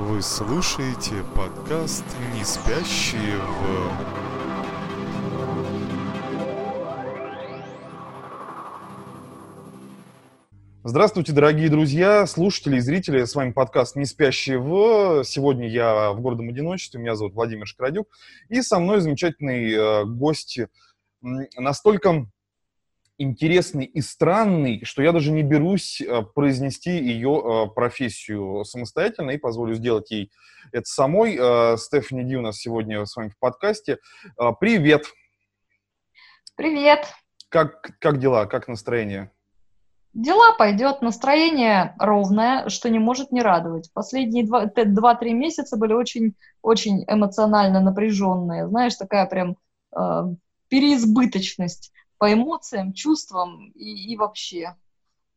Вы слушаете подкаст «Не спящие в...» Здравствуйте, дорогие друзья, слушатели и зрители. С вами подкаст «Не спящие в...» Сегодня я в гордом одиночестве. Меня зовут Владимир Шкрадюк. И со мной замечательный э, гость. Настолько интересный и странный, что я даже не берусь э, произнести ее э, профессию самостоятельно и позволю сделать ей это самой. Э, Стефани Ди у нас сегодня с вами в подкасте. Привет! Привет! Как, как дела, как настроение? Дела пойдет, настроение ровное, что не может не радовать. Последние 2-3 месяца были очень, очень эмоционально напряженные. Знаешь, такая прям э, переизбыточность по эмоциям, чувствам и, и вообще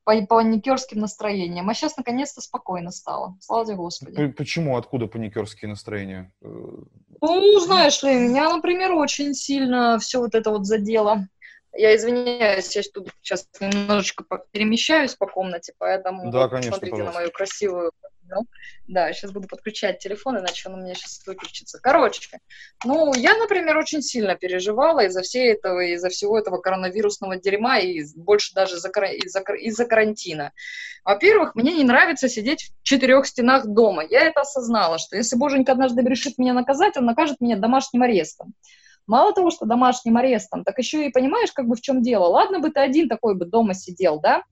по, паникерским настроениям. А сейчас наконец-то спокойно стало. Слава тебе, Господи. Почему? Откуда паникерские настроения? Э, ну, знаешь ли, меня, например, очень сильно все вот это вот задело. Я извиняюсь, я тут сейчас немножечко перемещаюсь по комнате, поэтому да, конечно, смотрите пожалуйста. на мою красивую ну, да, сейчас буду подключать телефон, иначе он у меня сейчас выключится. Короче, ну, я, например, очень сильно переживала из-за всей этого, из-за всего этого коронавирусного дерьма и больше даже из-за, из-за, из-за карантина. Во-первых, мне не нравится сидеть в четырех стенах дома. Я это осознала, что если Боженька однажды решит меня наказать, он накажет меня домашним арестом. Мало того, что домашним арестом, так еще и понимаешь, как бы в чем дело. Ладно бы ты один такой бы дома сидел, да?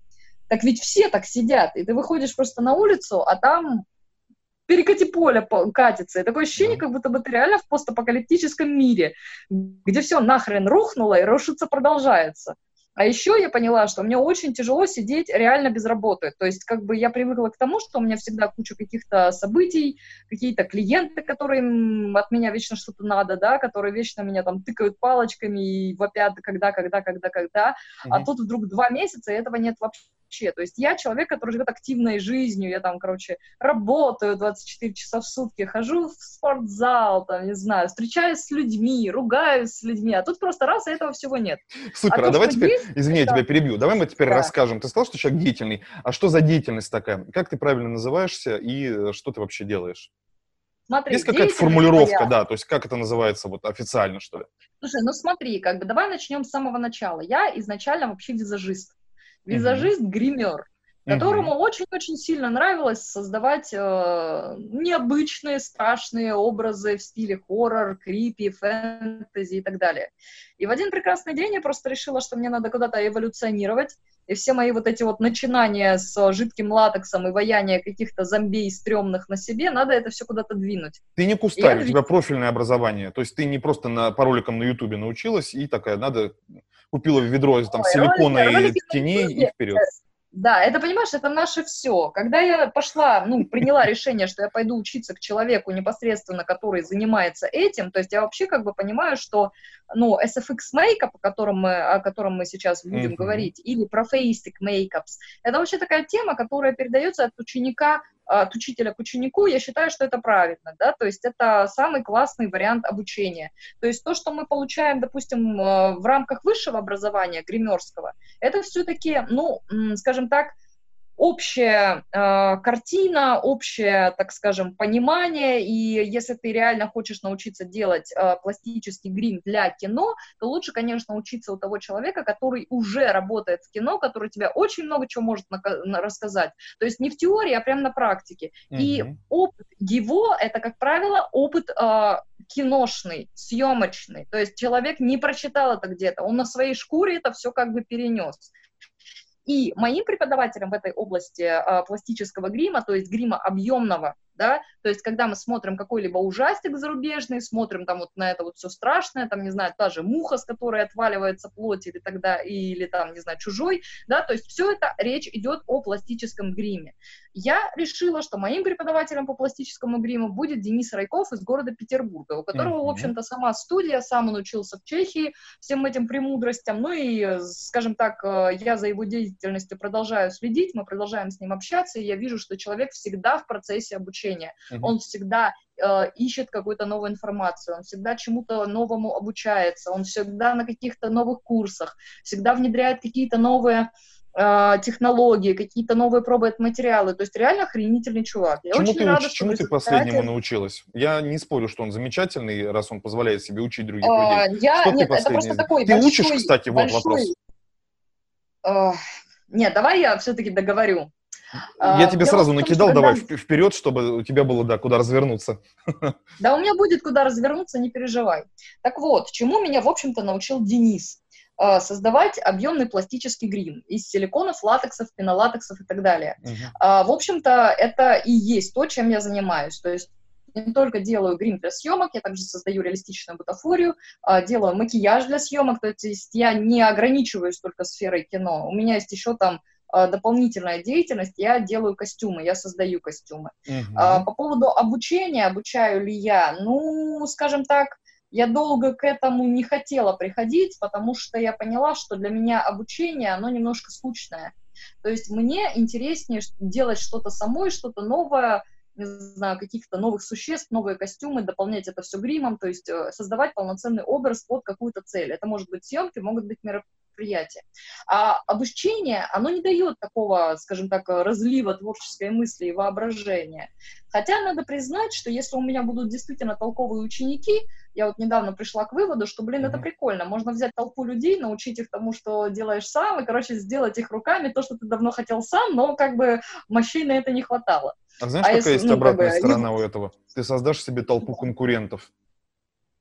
Так ведь все так сидят, и ты выходишь просто на улицу, а там перекати поле катится. И такое ощущение, как будто бы ты реально в постапокалиптическом мире, где все нахрен рухнуло и рушиться продолжается. А еще я поняла, что мне очень тяжело сидеть реально без работы. То есть как бы я привыкла к тому, что у меня всегда куча каких-то событий, какие-то клиенты, которые от меня вечно что-то надо, да, которые вечно меня там тыкают палочками и вопят, когда, когда, когда, когда. Mm-hmm. А тут вдруг два месяца, и этого нет вообще вообще. То есть я человек, который живет активной жизнью, я там, короче, работаю 24 часа в сутки, хожу в спортзал, там, не знаю, встречаюсь с людьми, ругаюсь с людьми, а тут просто раз, и этого всего нет. Супер, а, а давай теперь, есть, извини, это... я тебя перебью, давай мы теперь да. расскажем. Ты сказал, что человек деятельный, а что за деятельность такая? Как ты правильно называешься и э, что ты вообще делаешь? Смотри, Есть какая-то формулировка, моя... да, то есть как это называется вот официально, что ли? Слушай, ну смотри, как бы давай начнем с самого начала. Я изначально вообще визажист визажист-гример, которому очень-очень сильно нравилось создавать э, необычные, страшные образы в стиле хоррор, крипи, фэнтези и так далее. И в один прекрасный день я просто решила, что мне надо куда-то эволюционировать, и все мои вот эти вот начинания с жидким латексом и ваяние каких-то зомбей стрёмных на себе, надо это все куда-то двинуть. Ты не кустарь, я... у тебя профильное образование, то есть ты не просто на, по роликам на ютубе научилась и такая, надо купила ведро там, Ой, силикона ролики, и теней и вперед. Да, это, понимаешь, это наше все. Когда я пошла, ну, приняла решение, что я пойду учиться к человеку непосредственно, который занимается этим, то есть я вообще как бы понимаю, что, ну, SFX Makeup, о котором мы, о котором мы сейчас будем mm-hmm. говорить, или Propheistic Makeups, это вообще такая тема, которая передается от ученика от учителя к ученику, я считаю, что это правильно, да, то есть это самый классный вариант обучения. То есть то, что мы получаем, допустим, э, в рамках высшего образования, гримерского, это все-таки, ну, скажем так, общая э, картина, общее, так скажем, понимание, и если ты реально хочешь научиться делать э, пластический грим для кино, то лучше, конечно, учиться у того человека, который уже работает в кино, который тебе очень много чего может на, на, рассказать. То есть не в теории, а прямо на практике. Mm-hmm. И опыт его, это, как правило, опыт э, киношный, съемочный. То есть человек не прочитал это где-то, он на своей шкуре это все как бы перенес. И моим преподавателем в этой области э, пластического грима, то есть грима объемного, да, то есть когда мы смотрим какой-либо ужастик зарубежный, смотрим там вот на это вот все страшное, там, не знаю, та же муха, с которой отваливается плоть или тогда, или там, не знаю, чужой, да, то есть все это речь идет о пластическом гриме. Я решила, что моим преподавателем по пластическому гриму будет Денис Райков из города Петербурга, у которого, mm-hmm. в общем-то, сама студия, сам он учился в Чехии всем этим премудростям, ну и, скажем так, э, я за его деятельностью продолжаю следить, мы продолжаем с ним общаться, и я вижу, что человек всегда в процессе обучения обучения. Mm-hmm. Он всегда э, ищет какую-то новую информацию, он всегда чему-то новому обучается, он всегда на каких-то новых курсах, всегда внедряет какие-то новые э, технологии, какие-то новые пробует материалы. То есть реально охренительный чувак. Я чему очень ты, рада, уч, чему ты последнему научилась? Я не спорю, что он замечательный, раз он позволяет себе учить других а, людей. Я, что нет, ты это просто такой Ты большой, учишь, кстати, вот вопрос. Uh, нет, давай я все-таки договорю. Я тебе сразу накидал, давай вперед, чтобы у тебя было, да, куда развернуться. Да, у меня будет куда развернуться, не переживай. Так вот, чему меня, в общем-то, научил Денис. А, создавать объемный пластический грим из силиконов, латексов, пенолатексов и так далее. Uh-huh. В общем-то, это и есть то, чем я занимаюсь. То есть не только делаю грим для съемок, я также создаю реалистичную бутафорию, а, делаю макияж для съемок, то есть я не ограничиваюсь только сферой кино. У меня есть еще там а, дополнительная деятельность, я делаю костюмы, я создаю костюмы. Uh-huh. По поводу обучения, обучаю ли я, ну, скажем так, я долго к этому не хотела приходить, потому что я поняла, что для меня обучение, оно немножко скучное. То есть мне интереснее делать что-то самой, что-то новое, не знаю, каких-то новых существ, новые костюмы, дополнять это все гримом, то есть э, создавать полноценный образ под какую-то цель. Это может быть съемки, могут быть мероприятия. А обучение, оно не дает такого, скажем так, разлива творческой мысли и воображения. Хотя надо признать, что если у меня будут действительно толковые ученики, я вот недавно пришла к выводу, что, блин, это прикольно. Можно взять толпу людей, научить их тому, что делаешь сам, и, короче, сделать их руками то, что ты давно хотел сам, но как бы мощей на это не хватало. А знаешь, а какая если, есть ну, обратная как бы, сторона у этого? Ты создашь себе толпу конкурентов.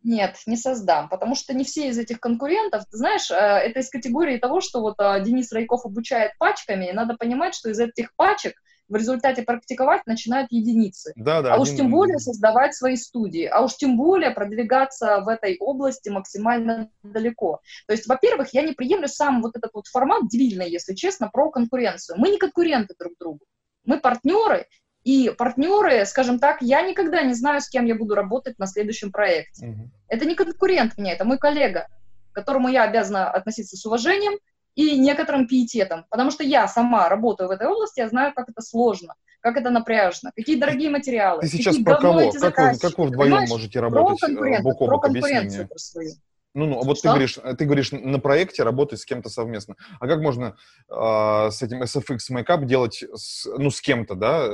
Нет, не создам, потому что не все из этих конкурентов, ты знаешь, э, это из категории того, что вот э, Денис Райков обучает пачками, и надо понимать, что из этих пачек в результате практиковать начинают единицы. Да, да, а уж тем более создавать свои студии, а уж тем более продвигаться в этой области максимально далеко. То есть, во-первых, я не приемлю сам вот этот вот формат дебильный, если честно, про конкуренцию. Мы не конкуренты друг другу. Мы партнеры, и партнеры, скажем так, я никогда не знаю, с кем я буду работать на следующем проекте. Угу. Это не конкурент мне, это мой коллега, к которому я обязана относиться с уважением, и некоторым пиететом, потому что я сама работаю в этой области, я знаю, как это сложно, как это напряжно, какие дорогие материалы. Ты сейчас про кого? Как вы, как вы вдвоем Понимаешь? можете работать э, бок о бок? Про конкуренцию свою. Ну, ну, а вот ты говоришь, ты говоришь, на проекте работать с кем-то совместно. А как можно э, с этим SFX Makeup делать, с, ну, с кем-то, да?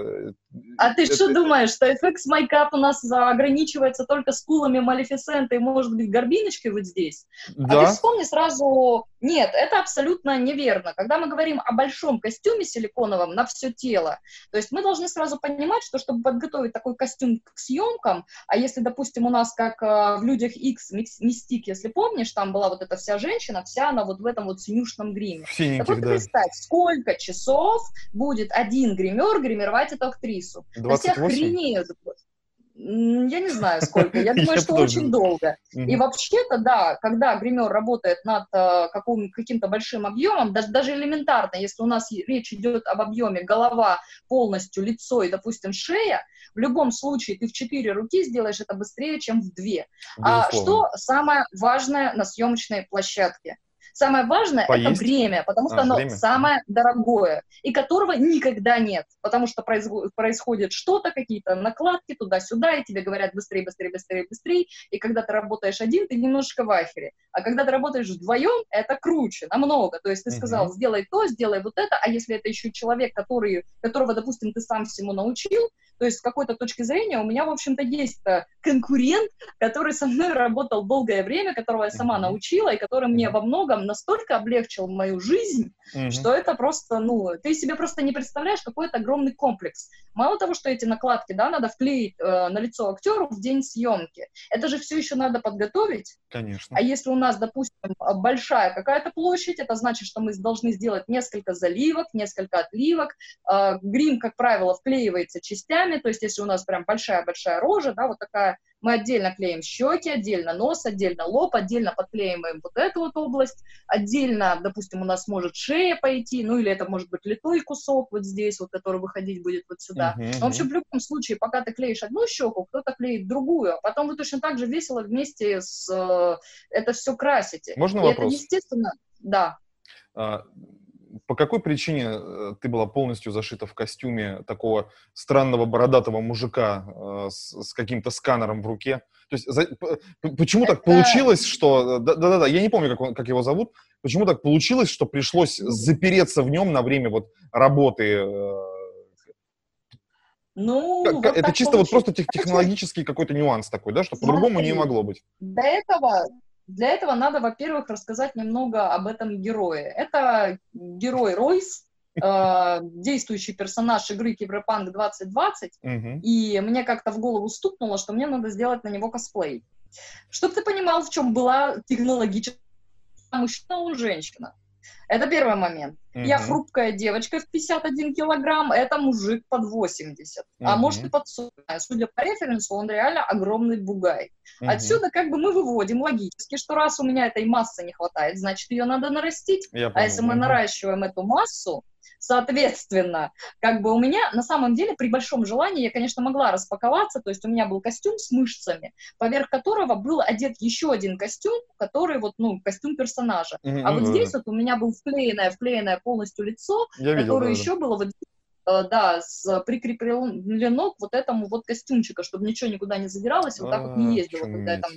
А ты что думаешь, что FX Makeup у нас ограничивается только скулами Малефисента и, может быть, горбиночкой вот здесь? Да. А ты вспомни сразу... Нет, это абсолютно неверно. Когда мы говорим о большом костюме силиконовом на все тело, то есть мы должны сразу понимать, что чтобы подготовить такой костюм к съемкам, а если, допустим, у нас, как э, в «Людях X», «Мистик», если если помнишь, там была вот эта вся женщина, вся она вот в этом вот синюшном гриме. Синеньких, так вот да. представь, сколько часов будет один гример гримировать эту актрису. 28? Все охренеют. Я не знаю сколько, я думаю, что очень долго. И вообще-то, да, когда гример работает над э, каким-то большим объемом, даже, даже элементарно, если у нас речь идет об объеме голова полностью, лицо и, допустим, шея, в любом случае ты в четыре руки сделаешь это быстрее, чем в две. А что самое важное на съемочной площадке? Самое важное это время, потому что а, оно время. самое дорогое, и которого никогда нет, потому что происходит что-то, какие-то накладки туда-сюда, и тебе говорят быстрее, быстрее, быстрее, быстрее, и когда ты работаешь один, ты немножко в ахере, а когда ты работаешь вдвоем, это круче, намного, то есть ты сказал, сделай то, сделай вот это, а если это еще человек, который, которого, допустим, ты сам всему научил, то есть с какой-то точки зрения у меня, в общем-то, есть э, конкурент, который со мной работал долгое время, которого я сама научила, и который мне во многом настолько облегчил мою жизнь, mm-hmm. что это просто, ну, ты себе просто не представляешь, какой это огромный комплекс. Мало того, что эти накладки, да, надо вклеить э, на лицо актеру в день съемки, это же все еще надо подготовить. Конечно. А если у нас, допустим, большая какая-то площадь, это значит, что мы должны сделать несколько заливок, несколько отливок. Э, грим, как правило, вклеивается частями, частями, то есть если у нас прям большая-большая рожа, да, вот такая, мы отдельно клеим щеки, отдельно нос, отдельно лоб, отдельно подклеиваем вот эту вот область, отдельно, допустим, у нас может шея пойти, ну или это может быть литой кусок вот здесь, вот который выходить будет вот сюда. Uh-huh, в общем, в любом случае, пока ты клеишь одну щеку, кто-то клеит другую, а потом вы точно так же весело вместе с э, это все красите. Можно И вопрос? Это, естественно, да. А, по какой причине э, ты была полностью зашита в костюме такого странного бородатого мужика э, с, с каким-то сканером в руке? То есть за, почему Это... так получилось, что... Да-да-да, я не помню, как, он, как его зовут. Почему так получилось, что пришлось запереться в нем на время вот работы ну, как, вот это чисто получилось. вот просто тех, технологический какой-то нюанс такой, да, что по-другому не могло быть. Для этого, для этого надо, во-первых, рассказать немного об этом герое. Это герой Ройс, э, действующий персонаж игры Киберпанк 2020, угу. и мне как-то в голову стукнуло, что мне надо сделать на него косплей. Чтобы ты понимал, в чем была технологическая мужчина, он женщина. Это первый момент. Mm-hmm. Я хрупкая девочка в 51 килограмм, это мужик под 80. Mm-hmm. А может и под 40. Судя по референсу, он реально огромный бугай. Mm-hmm. Отсюда как бы мы выводим логически, что раз у меня этой массы не хватает, значит ее надо нарастить. А если мы наращиваем эту массу, Соответственно, как бы у меня на самом деле при большом желании я, конечно, могла распаковаться, то есть у меня был костюм с мышцами, поверх которого был одет еще один костюм, который вот, ну, костюм персонажа. Mm-hmm. А вот здесь вот у меня был вклеенное, вклеенное полностью лицо, я которое видел, еще было вот э, да, с, прикреплено к вот этому вот костюмчика, чтобы ничего никуда не задиралось, вот так вот не а, ездила, когда я там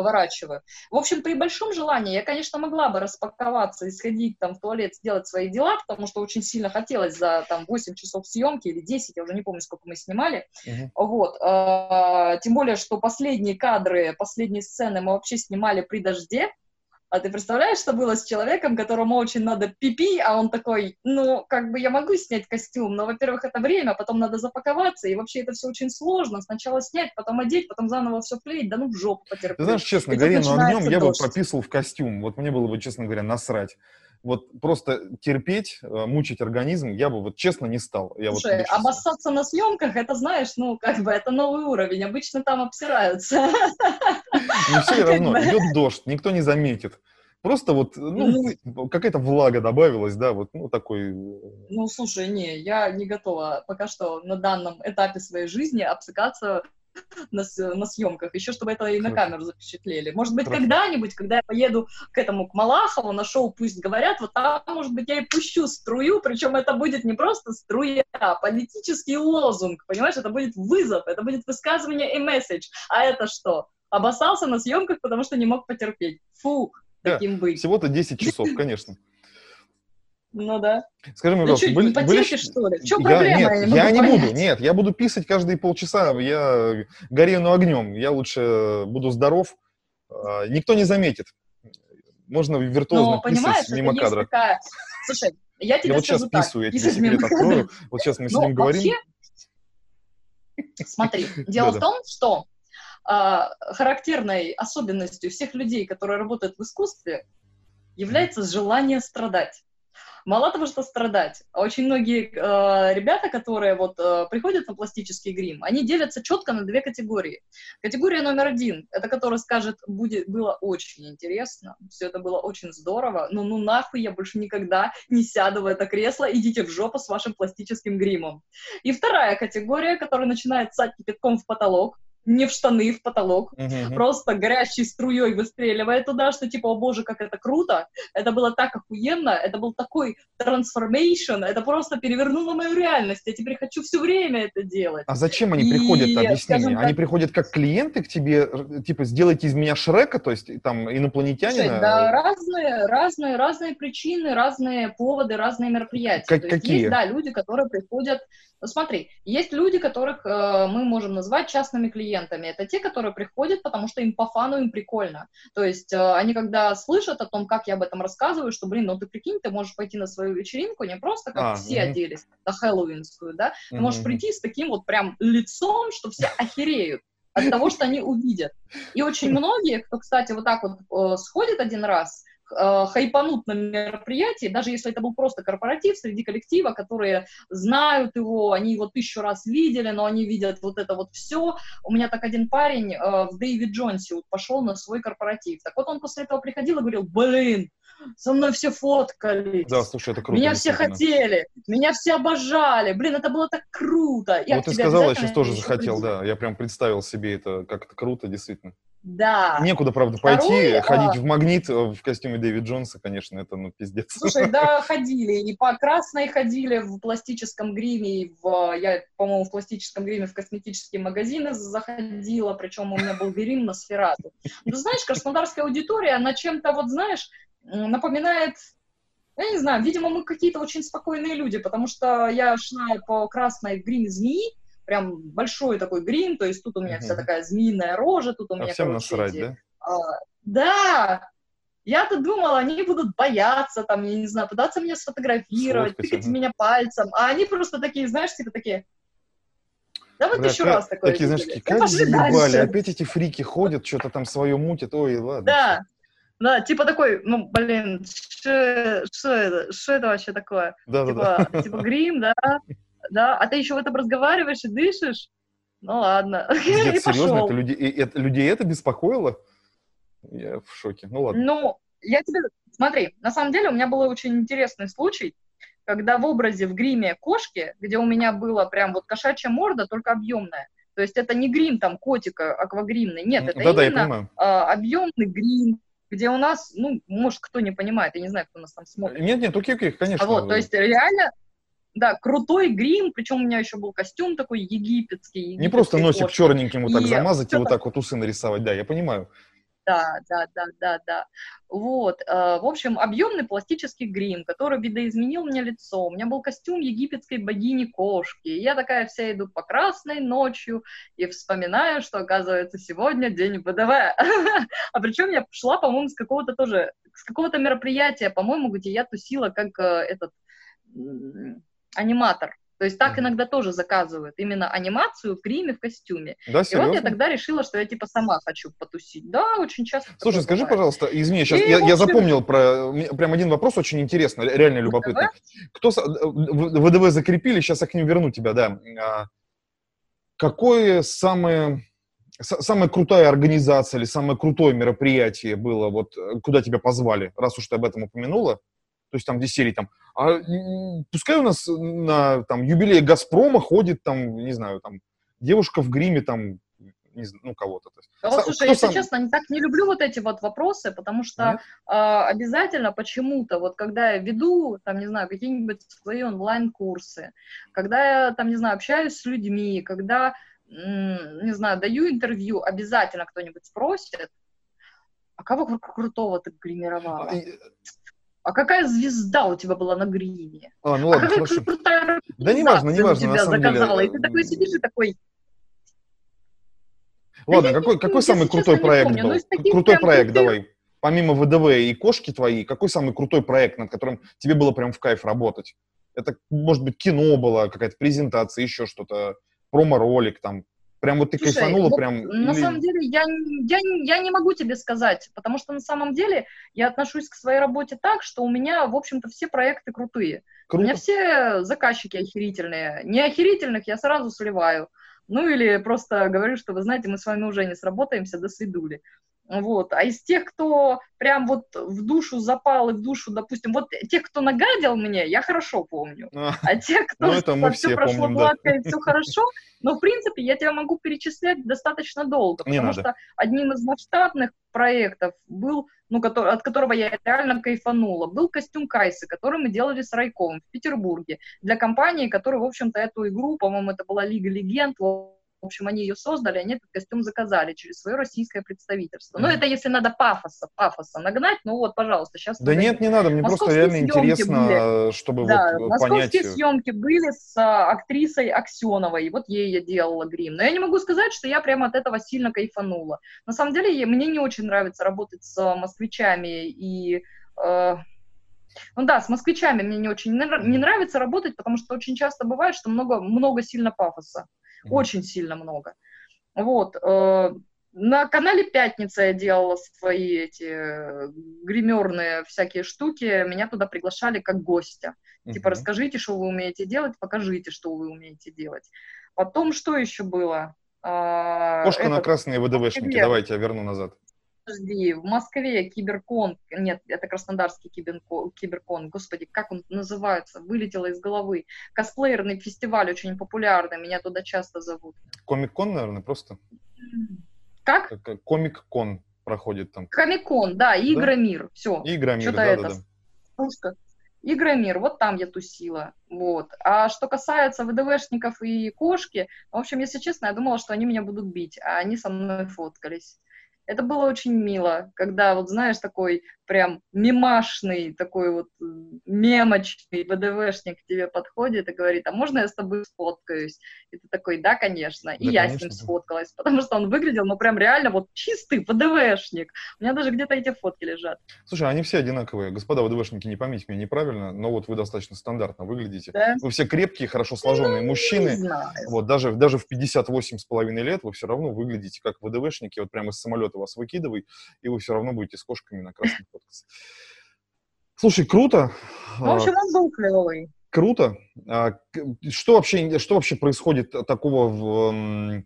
поворачиваю. В общем, при большом желании я, конечно, могла бы распаковаться и сходить там в туалет, сделать свои дела, потому что очень сильно хотелось за там 8 часов съемки или 10, я уже не помню, сколько мы снимали. Uh-huh. Вот. А, тем более, что последние кадры, последние сцены мы вообще снимали при дожде, а ты представляешь, что было с человеком, которому очень надо пипи, а он такой, ну, как бы я могу снять костюм, но, во-первых, это время, потом надо запаковаться, и вообще это все очень сложно. Сначала снять, потом одеть, потом заново все клеить, да ну в жопу потерпеть. Ты знаешь, честно, Гарину огнем я бы пописал в костюм. Вот мне было бы, честно говоря, насрать вот просто терпеть, э, мучить организм, я бы вот честно не стал. Я Слушай, вот обоссаться на съемках, это знаешь, ну, как бы, это новый уровень, обычно там обсираются. Ну, все равно, идет дождь, никто не заметит. Просто вот, ну, ну какая-то влага добавилась, да, вот, ну, такой... Э, ну, слушай, не, я не готова пока что на данном этапе своей жизни обсыкаться на, на съемках, еще чтобы это и на камеру запечатлели. Может быть, когда-нибудь, когда я поеду к этому, к Малахову, на шоу «Пусть говорят», вот там, может быть, я и пущу струю, причем это будет не просто струя, а политический лозунг, понимаешь, это будет вызов, это будет высказывание и месседж. А это что? Обоссался на съемках, потому что не мог потерпеть. Фу, таким быть. Всего-то 10 часов, конечно. Ну да. Скажи мне, ну, пожалуйста, были, не были... что ли? В чем я, проблема? Нет, я, я не буду, нет, я буду писать каждые полчаса, я горею огнем, я лучше буду здоров, а, никто не заметит. Можно виртуозно Но, писать мимо кадра. Такая... Слушай, я тебе я вот сейчас так. писаю, я тебе секрет открою, вот сейчас мы с ним говорим. Смотри, дело в том, что а, характерной особенностью всех людей, которые работают в искусстве, является желание страдать мало того, что страдать, очень многие э, ребята, которые вот э, приходят на пластический грим, они делятся четко на две категории. Категория номер один, это который скажет, будет, было очень интересно, все это было очень здорово, но ну нахуй я больше никогда не сяду в это кресло, идите в жопу с вашим пластическим гримом. И вторая категория, которая начинает сать кипятком в потолок, не в штаны, в потолок, uh-huh. просто горящей струей выстреливая туда, что типа, о боже, как это круто, это было так охуенно, это был такой трансформейшн, это просто перевернуло мою реальность, я теперь хочу все время это делать. А зачем они и, приходят, объясни мне? Так... Они приходят как клиенты к тебе, типа, сделайте из меня Шрека, то есть там инопланетянина? Слушай, да, разные, разные, разные причины, разные поводы, разные мероприятия. Как, какие? Есть, да, люди, которые приходят ну, смотри, есть люди, которых э, мы можем назвать частными клиентами. Это те, которые приходят, потому что им по фану, им прикольно. То есть э, они когда слышат о том, как я об этом рассказываю, что, блин, ну ты прикинь, ты можешь пойти на свою вечеринку не просто как а, все угу. оделись, на хэллоуинскую, да, ты угу. можешь прийти с таким вот прям лицом, что все охереют от того, что они увидят. И очень многие, кто, кстати, вот так вот э, сходит один раз, э, хайпанут на мероприятии, даже если это был просто корпоратив среди коллектива, которые знают его, они его тысячу раз видели, но они видят вот это вот все. У меня так один парень э, в Дэвид Джонсе вот пошел на свой корпоратив. Так вот он после этого приходил и говорил, блин, со мной все фоткались. Да, слушай, это круто. Меня все хотели, меня все обожали. Блин, это было так круто. Я вот ты сказала, я сейчас тоже захотел, приду. да. Я прям представил себе это, как это круто, действительно. Да. Некуда, правда, Второе, пойти, а... ходить в магнит в костюме Дэвид Джонса, конечно, это, ну, пиздец. Слушай, да, ходили, и по красной ходили в пластическом гриме, и в, я, по-моему, в пластическом гриме в косметические магазины заходила, причем у меня был грим на сферату. Ну, знаешь, краснодарская аудитория, она чем-то, вот, знаешь, напоминает я не знаю, видимо, мы какие-то очень спокойные люди, потому что я шла по красной гриме змеи, прям большой такой грим, то есть тут у меня uh-huh. вся такая змеиная рожа, тут у а меня, всем короче, насрать, эти, да? А, да! Я-то думала, они будут бояться, там, я не знаю, пытаться меня сфотографировать, Сфоткать, тыкать ага. меня пальцем, а они просто такие, знаешь, типа такие, да вот еще раз такое. Такие, знаешь, такие, как заебали, опять эти фрики ходят, что-то там свое мутят, ой, ладно. Да, да, типа такой, ну, блин, что это, что это вообще такое? Да, типа, да, да. Типа грим, да, да, а ты еще в этом разговариваешь и дышишь? Ну ладно. Нет, и серьезно, это, люди, это, людей это беспокоило? Я в шоке. Ну ладно. Ну, я тебе... Смотри, на самом деле у меня был очень интересный случай, когда в образе в гриме кошки, где у меня была прям вот кошачья морда, только объемная, то есть это не грим там котика аквагримный, нет, это да, именно да, а, объемный грим, где у нас, ну, может, кто не понимает, я не знаю, кто нас там смотрит. Нет, нет, окей, окей, конечно. Вот, то есть реально, да, крутой грим, причем у меня еще был костюм такой египетский. Не просто носик кожи. черненьким вот так и замазать и вот так вот усы нарисовать, да, я понимаю. Да, да, да, да, да. Вот, э, в общем, объемный пластический грим, который видоизменил мне лицо. У меня был костюм египетской богини кошки. Я такая вся иду по красной ночью и вспоминаю, что, оказывается, сегодня день ВДВ. А причем я шла, по-моему, с какого-то тоже, с какого-то мероприятия, по-моему, где я тусила как э, этот аниматор. То есть так иногда тоже заказывают именно анимацию в гриме, в костюме. Да, серьезно? И вот я тогда решила, что я типа сама хочу потусить. Да, очень часто. Слушай, скажи, бывает. пожалуйста, извини, сейчас я, общем... я запомнил про прям один вопрос очень интересный, реально любопытный. Кто ВДВ закрепили, сейчас я к ним верну тебя, да. А, какое самое самая крутая организация или самое крутое мероприятие было, вот куда тебя позвали, раз уж ты об этом упомянула? То есть там, где серии там, а пускай у нас на там юбилей Газпрома ходит там, не знаю, там девушка в гриме там, не знаю, ну кого-то. А вот, слушай, если сам... честно, не так не люблю вот эти вот вопросы, потому что э, обязательно почему-то, вот когда я веду, там, не знаю, какие-нибудь свои онлайн-курсы, когда я, там, не знаю, общаюсь с людьми, когда, не знаю, даю интервью, обязательно кто-нибудь спросит, а кого крутого ты гримировала? А, а какая звезда у тебя была на гриме? А, ну ладно, а какая хорошо. крутая Да не важно, не важно, тебя заказала. Деле. И ты такой сидишь и такой... Ладно, да какой, какой самый крутой проект помню, был? Крутой проект, давай. Помимо ВДВ и кошки твои, какой самый крутой проект, над которым тебе было прям в кайф работать? Это, может быть, кино было, какая-то презентация, еще что-то, промо-ролик там. Прям вот ты Слушай, кайфанула, вот прям... На или... самом деле, я, я, я не могу тебе сказать, потому что на самом деле я отношусь к своей работе так, что у меня, в общем-то, все проекты крутые. Круто. У меня все заказчики охерительные. Не охерительных я сразу сливаю. Ну или просто говорю, что, вы знаете, мы с вами уже не сработаемся, до свидули. Вот. А из тех, кто прям вот в душу запал и в душу, допустим, вот тех, кто нагадил мне, я хорошо помню. А, а те, кто ну, это мы все, все прошло помним, гладко да. и все хорошо, но, в принципе, я тебя могу перечислять достаточно долго, потому надо. что одним из масштабных проектов был, ну, который, от которого я реально кайфанула, был костюм Кайсы, который мы делали с Райком в Петербурге для компании, которая, в общем-то, эту игру, по-моему, это была Лига Легенд, в общем, они ее создали, они этот костюм заказали через свое российское представительство. Mm-hmm. Ну, это если надо пафоса, пафоса нагнать, ну вот, пожалуйста, сейчас... Да нет, не надо, мне просто реально интересно, были, чтобы да, вот понять... московские съемки были с а, актрисой Аксеновой, вот ей я делала грим. Но я не могу сказать, что я прямо от этого сильно кайфанула. На самом деле, мне не очень нравится работать с москвичами и... Э, ну да, с москвичами мне не очень не нравится работать, потому что очень часто бывает, что много, много сильно пафоса. Очень сильно много. Вот. Э, на канале «Пятница» я делала свои эти э, гримерные всякие штуки. Меня туда приглашали как гостя. Uh-huh. Типа, расскажите, что вы умеете делать, покажите, что вы умеете делать. Потом, что еще было? А, Кошка Этот, на красные ВДВшники. Давайте я верну назад подожди, в Москве киберкон, нет, это краснодарский киберкон, киберкон, господи, как он называется, вылетело из головы. Косплеерный фестиваль очень популярный, меня туда часто зовут. Комик-кон, наверное, просто? Как? Комик-кон проходит там. Комик-кон, да, Игромир, да? все. Игромир, да, это, да, да. Игромир, вот там я тусила, вот. А что касается ВДВшников и кошки, в общем, если честно, я думала, что они меня будут бить, а они со мной фоткались. Это было очень мило, когда, вот знаешь, такой прям мимашный, такой вот э, мемочный ВДВшник к тебе подходит и говорит, а можно я с тобой сфоткаюсь? И ты такой, да, конечно. И да, я конечно. с ним сфоткалась, потому что он выглядел, ну, прям реально вот чистый ВДВшник. У меня даже где-то эти фотки лежат. Слушай, они все одинаковые. Господа ВДВшники, не поймите меня неправильно, но вот вы достаточно стандартно выглядите. Да? Вы все крепкие, хорошо сложенные ну, мужчины. Вот даже, даже в 58 с половиной лет вы все равно выглядите как ВДВшники. Вот прямо из самолета вас выкидывай, и вы все равно будете с кошками на красных фоткаться. Слушай, круто. В общем, он был клевый. Круто. А, что вообще, что вообще происходит такого в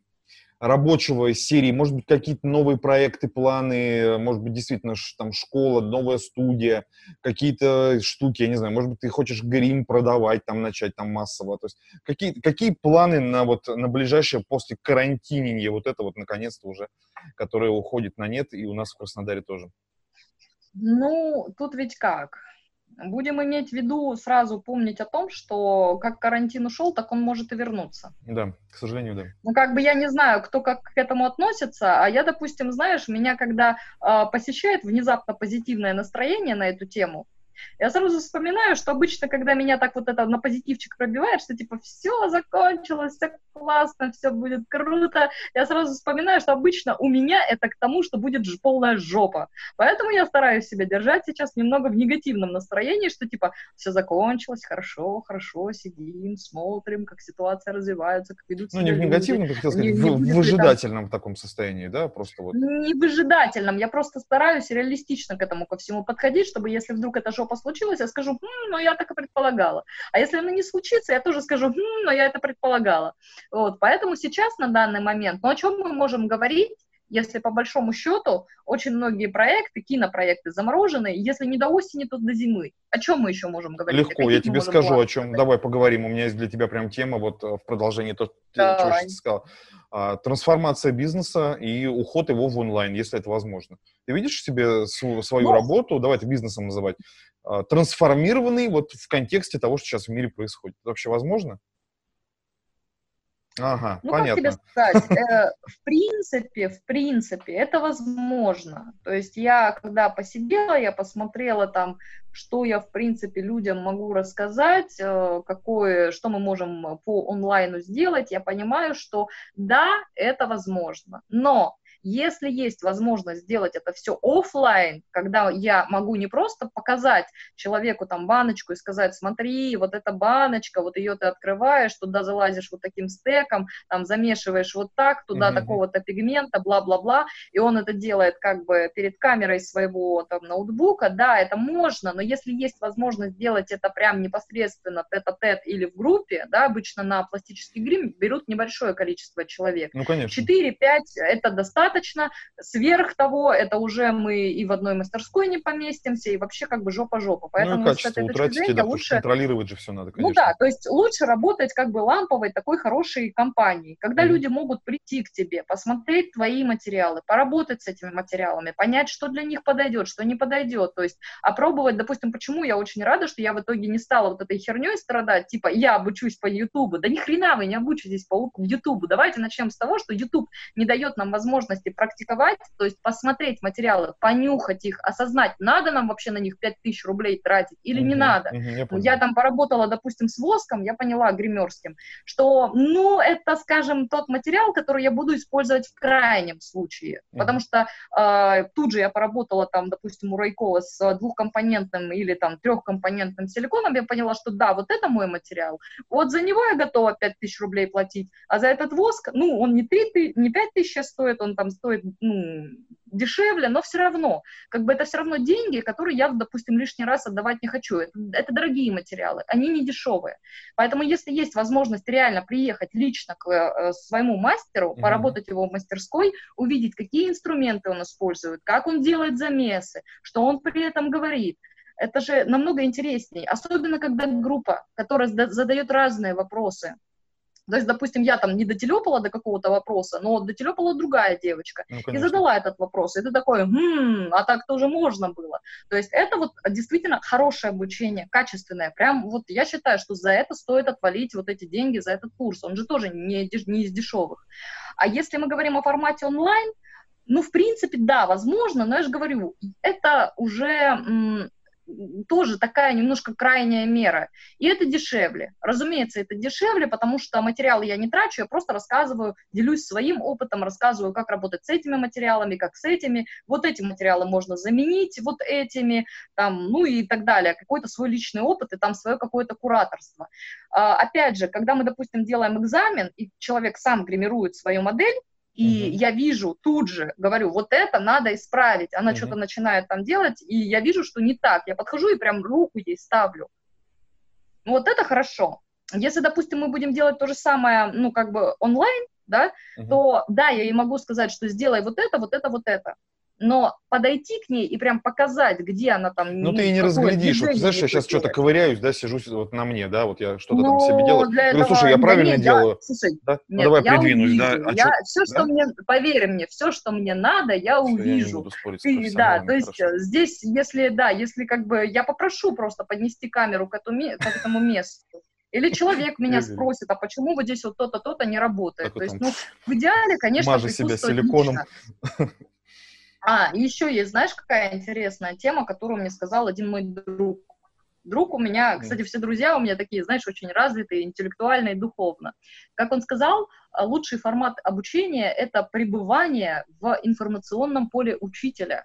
рабочего из серии? Может быть, какие-то новые проекты, планы? Может быть, действительно, там школа, новая студия, какие-то штуки, я не знаю. Может быть, ты хочешь грим продавать, там начать там массово. То есть какие, какие планы на вот на ближайшее после карантинения, вот это вот наконец-то уже, которое уходит на нет, и у нас в Краснодаре тоже? Ну, тут ведь как? Будем иметь в виду, сразу помнить о том, что как карантин ушел, так он может и вернуться. Да, к сожалению, да. Ну, как бы я не знаю, кто как к этому относится, а я, допустим, знаешь, меня когда э, посещает внезапно позитивное настроение на эту тему, я сразу вспоминаю, что обычно, когда меня так вот это на позитивчик пробивает, что типа все закончилось, все классно, все будет круто, я сразу вспоминаю, что обычно у меня это к тому, что будет полная жопа. Поэтому я стараюсь себя держать сейчас немного в негативном настроении, что типа все закончилось, хорошо, хорошо, сидим, смотрим, как ситуация развивается, как идут Ну, не в негативном, как хотел сказать, не, в, не в выжидательном там... таком состоянии, да, просто вот. Не в выжидательном, я просто стараюсь реалистично к этому ко всему подходить, чтобы если вдруг эта жопа случилась, я скажу, хм, но я так и предполагала. А если она не случится, я тоже скажу, хм, но я это предполагала. Вот, поэтому сейчас на данный момент, ну о чем мы можем говорить, если по большому счету очень многие проекты, кинопроекты заморожены, если не до осени, то до зимы. О чем мы еще можем говорить? Легко, я тебе скажу, о чем. Давай поговорим. У меня есть для тебя прям тема вот э, в продолжении того, что ты сказал. А, трансформация бизнеса и уход его в онлайн, если это возможно. Ты видишь себе свою, свою ну, работу, давай это бизнесом называть, трансформированный вот в контексте того, что сейчас в мире происходит. Это вообще возможно? Ага, ну, понятно. как тебе сказать, э, в принципе, в принципе, это возможно. То есть я, когда посидела, я посмотрела там, что я, в принципе, людям могу рассказать, э, какое, что мы можем по онлайну сделать, я понимаю, что да, это возможно. Но если есть возможность сделать это все офлайн, когда я могу не просто показать человеку там баночку и сказать, смотри, вот эта баночка, вот ее ты открываешь, туда залазишь вот таким стеком, там замешиваешь вот так, туда mm-hmm. такого-то пигмента, бла-бла-бла, и он это делает как бы перед камерой своего там ноутбука, да, это можно, но если есть возможность сделать это прям непосредственно тет-а-тет или в группе, да, обычно на пластический грим берут небольшое количество человек. Ну, конечно. 4-5 это достаточно, достаточно. Сверх того, это уже мы и в одной мастерской не поместимся, и вообще как бы жопа-жопа. Поэтому ну, качество с этой утратите, зрения, да, лучше... контролировать же все надо, конечно. Ну да, то есть лучше работать как бы ламповой такой хорошей компанией, когда mm-hmm. люди могут прийти к тебе, посмотреть твои материалы, поработать с этими материалами, понять, что для них подойдет, что не подойдет, то есть опробовать, допустим, почему я очень рада, что я в итоге не стала вот этой херней страдать, типа я обучусь по Ютубу, да ни хрена вы не обучитесь по Ютубу, давайте начнем с того, что Ютуб не дает нам возможности возможности практиковать, то есть посмотреть материалы, понюхать их, осознать, надо нам вообще на них 5000 рублей тратить или угу, не надо. Угу, я, я там поработала, допустим, с воском, я поняла, гримерским, что, ну, это, скажем, тот материал, который я буду использовать в крайнем случае, угу. потому что э, тут же я поработала там, допустим, у Райкова с двухкомпонентным или там трехкомпонентным силиконом, я поняла, что да, вот это мой материал, вот за него я готова 5000 рублей платить, а за этот воск, ну, он не, 3, не 5000 стоит, он там стоит ну, дешевле, но все равно, как бы это все равно деньги, которые я, допустим, лишний раз отдавать не хочу. Это, это дорогие материалы, они не дешевые. Поэтому если есть возможность реально приехать лично к э, своему мастеру, mm-hmm. поработать его в мастерской, увидеть, какие инструменты он использует, как он делает замесы, что он при этом говорит, это же намного интереснее, особенно когда группа, которая задает разные вопросы, То есть, допустим, я там не дотелепала до какого-то вопроса, но дотелепала другая девочка ну, и задала этот вопрос. И ты такой, хм, а так тоже можно было. То есть это вот действительно хорошее обучение, качественное. Прям вот я считаю, что за это стоит отвалить вот эти деньги за этот курс. Он же тоже не, не из дешевых. А если мы говорим о формате онлайн, ну, в принципе, да, возможно, но я же говорю, это уже тоже такая немножко крайняя мера. И это дешевле. Разумеется, это дешевле, потому что материалы я не трачу, я просто рассказываю, делюсь своим опытом, рассказываю, как работать с этими материалами, как с этими. Вот эти материалы можно заменить вот этими, там, ну и так далее. Какой-то свой личный опыт и там свое какое-то кураторство. А, опять же, когда мы, допустим, делаем экзамен, и человек сам гримирует свою модель, и угу. я вижу тут же, говорю, вот это надо исправить. Она угу. что-то начинает там делать, и я вижу, что не так. Я подхожу и прям руку ей ставлю. Вот это хорошо. Если, допустим, мы будем делать то же самое, ну, как бы онлайн, да, угу. то да, я ей могу сказать, что сделай вот это, вот это, вот это но подойти к ней и прям показать, где она там... Ну, ты и не разглядишь. Вот, знаешь, я сейчас что-то ковыряюсь, да, сижу вот на мне, да, вот я что-то там себе делаю. Для Говорю, слушай, я правильно нет, делаю? Я, слушай, да? Ну, нет, ну, давай я придвинусь, увижу. да. А я, что, все, да? что мне, поверь мне, все, что мне надо, я увижу. Я ты, да, то есть хорошо. здесь, если, да, если как бы, я попрошу просто поднести камеру к этому, к этому месту. Или человек меня спросит, а почему вот здесь вот то-то, то-то не работает? То есть, ну, в идеале, конечно, Мажи себя силиконом. А, еще есть, знаешь, какая интересная тема, которую мне сказал один мой друг. Друг у меня, кстати, все друзья у меня такие, знаешь, очень развитые, интеллектуально и духовно. Как он сказал, а, лучший формат обучения — это пребывание в информационном поле учителя.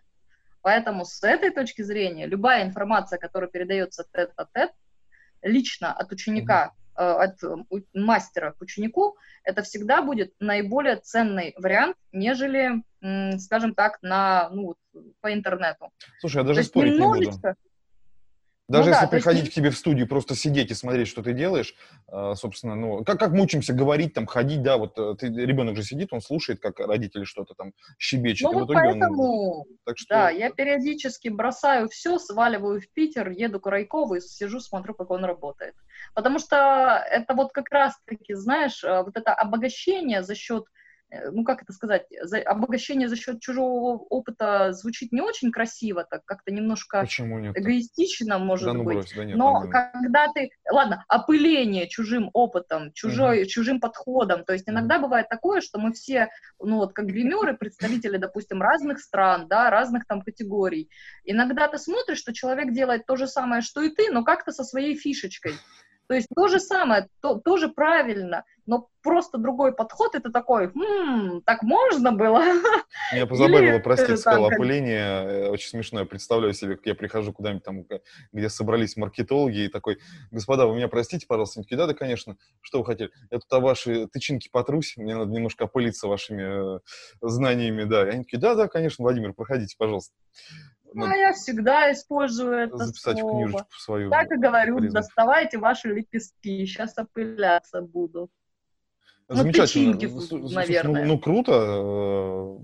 Поэтому с этой точки зрения любая информация, которая передается тет-а-тет, лично от ученика от мастера к ученику, это всегда будет наиболее ценный вариант, нежели, скажем так, на, ну, по интернету. Слушай, я даже спорить немножечко... не буду. Даже ну, если да, приходить есть... к тебе в студию, просто сидеть и смотреть, что ты делаешь, э, собственно, ну, как, как мы учимся говорить, там, ходить, да, вот э, ты, ребенок же сидит, он слушает, как родители что-то там щебечет. Ну, вот поэтому, он... так что... да, я периодически бросаю все, сваливаю в Питер, еду к Райкову и сижу, смотрю, как он работает. Потому что это вот как раз-таки, знаешь, э, вот это обогащение за счет ну как это сказать, за, обогащение за счет чужого опыта звучит не очень красиво, так как-то немножко эгоистично, может да, ну, быть. Брось, да нет, Но нет. когда ты, ладно, опыление чужим опытом, чужой, угу. чужим подходом, то есть иногда угу. бывает такое, что мы все, ну вот как гримеры, представители, допустим, разных стран, да, разных там категорий. Иногда ты смотришь, что человек делает то же самое, что и ты, но как-то со своей фишечкой. То есть то же самое, то, тоже правильно, но просто другой подход, это такой, хм, так можно было? Я позабавила, простите, сказала опыление, э, очень смешно, я представляю себе, как я прихожу куда-нибудь там, где собрались маркетологи, и такой, господа, вы меня простите, пожалуйста, они такие, да, да, конечно, что вы хотели? Я тут о ваши тычинки потрусь, мне надо немножко опылиться вашими э, знаниями, да. И они такие, да, да, конечно, Владимир, проходите, пожалуйста. Ну, а я всегда использую это записать слово. книжечку свою. Так и говорю, полезно. доставайте ваши лепестки, сейчас опыляться буду. Ну, Замечательно. Ну, тычинки, наверное. Ну, ну, круто. Э,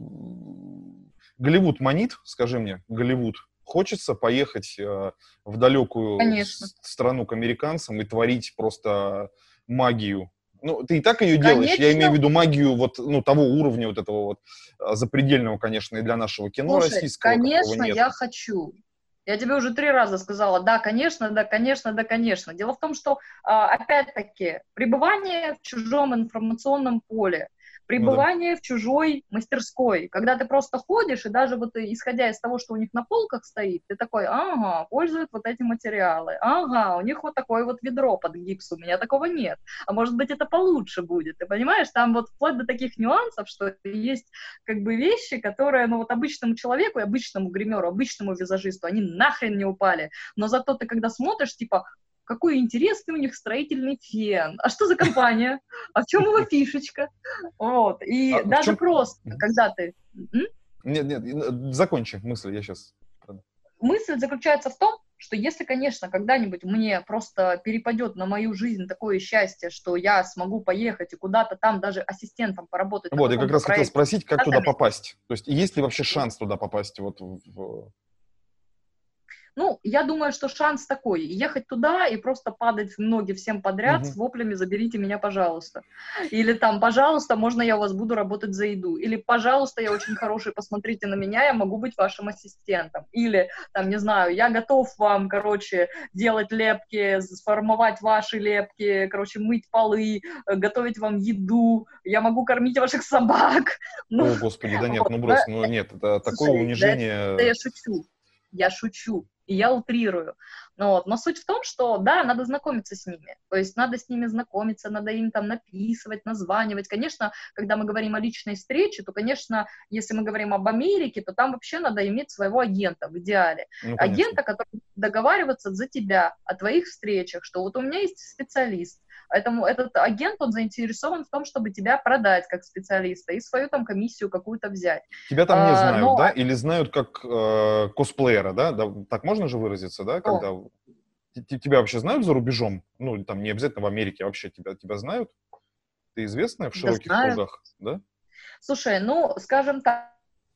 Голливуд манит, скажи мне, Голливуд. Хочется поехать э, в далекую Конечно. страну к американцам и творить просто магию ну, ты и так ее конечно. делаешь. Я имею в виду магию вот, ну, того уровня вот этого вот а, запредельного, конечно, и для нашего кино Слушай, российского. конечно, я хочу. Я тебе уже три раза сказала, да, конечно, да, конечно, да, конечно. Дело в том, что, а, опять-таки, пребывание в чужом информационном поле, пребывание ну, да. в чужой мастерской, когда ты просто ходишь, и даже вот исходя из того, что у них на полках стоит, ты такой, ага, пользуют вот эти материалы, ага, у них вот такое вот ведро под гипс, у меня такого нет, а может быть это получше будет, ты понимаешь, там вот вплоть до таких нюансов, что есть как бы вещи, которые, ну вот обычному человеку, обычному гримеру, обычному визажисту, они нахрен не упали, но зато ты когда смотришь, типа, какой интересный у них строительный фен, а что за компания, а в чем его фишечка, вот, и а даже чем... просто, когда ты... Нет, нет, закончи мысль, я сейчас... Мысль заключается в том, что если, конечно, когда-нибудь мне просто перепадет на мою жизнь такое счастье, что я смогу поехать и куда-то там даже ассистентом поработать. Вот, я как раз проекте, хотел спросить, как туда попасть. То есть есть ли вообще шанс туда попасть? Вот в... Ну, я думаю, что шанс такой, ехать туда и просто падать в ноги всем подряд угу. с воплями «заберите меня, пожалуйста». Или там «пожалуйста, можно я у вас буду работать за еду?» Или «пожалуйста, я очень хороший, посмотрите на меня, я могу быть вашим ассистентом». Или там, не знаю, «я готов вам, короче, делать лепки, сформовать ваши лепки, короче, мыть полы, готовить вам еду, я могу кормить ваших собак». Ну, О, господи, да нет, ну брось, ну нет, это такое унижение. Да, я шучу я шучу, и я утрирую. Ну, вот. Но суть в том, что, да, надо знакомиться с ними. То есть надо с ними знакомиться, надо им там написывать, названивать. Конечно, когда мы говорим о личной встрече, то, конечно, если мы говорим об Америке, то там вообще надо иметь своего агента в идеале. Ну, агента, который договариваться за тебя о твоих встречах, что вот у меня есть специалист, Поэтому этот агент, он заинтересован в том, чтобы тебя продать как специалиста и свою там комиссию какую-то взять. Тебя там не а, знают, но... да? Или знают как э, косплеера, да? да? Так можно же выразиться, да? Когда... О. Тебя вообще знают за рубежом? Ну, там не обязательно в Америке, вообще тебя, тебя знают? Ты известная в широких да кругах, да? Слушай, ну, скажем так,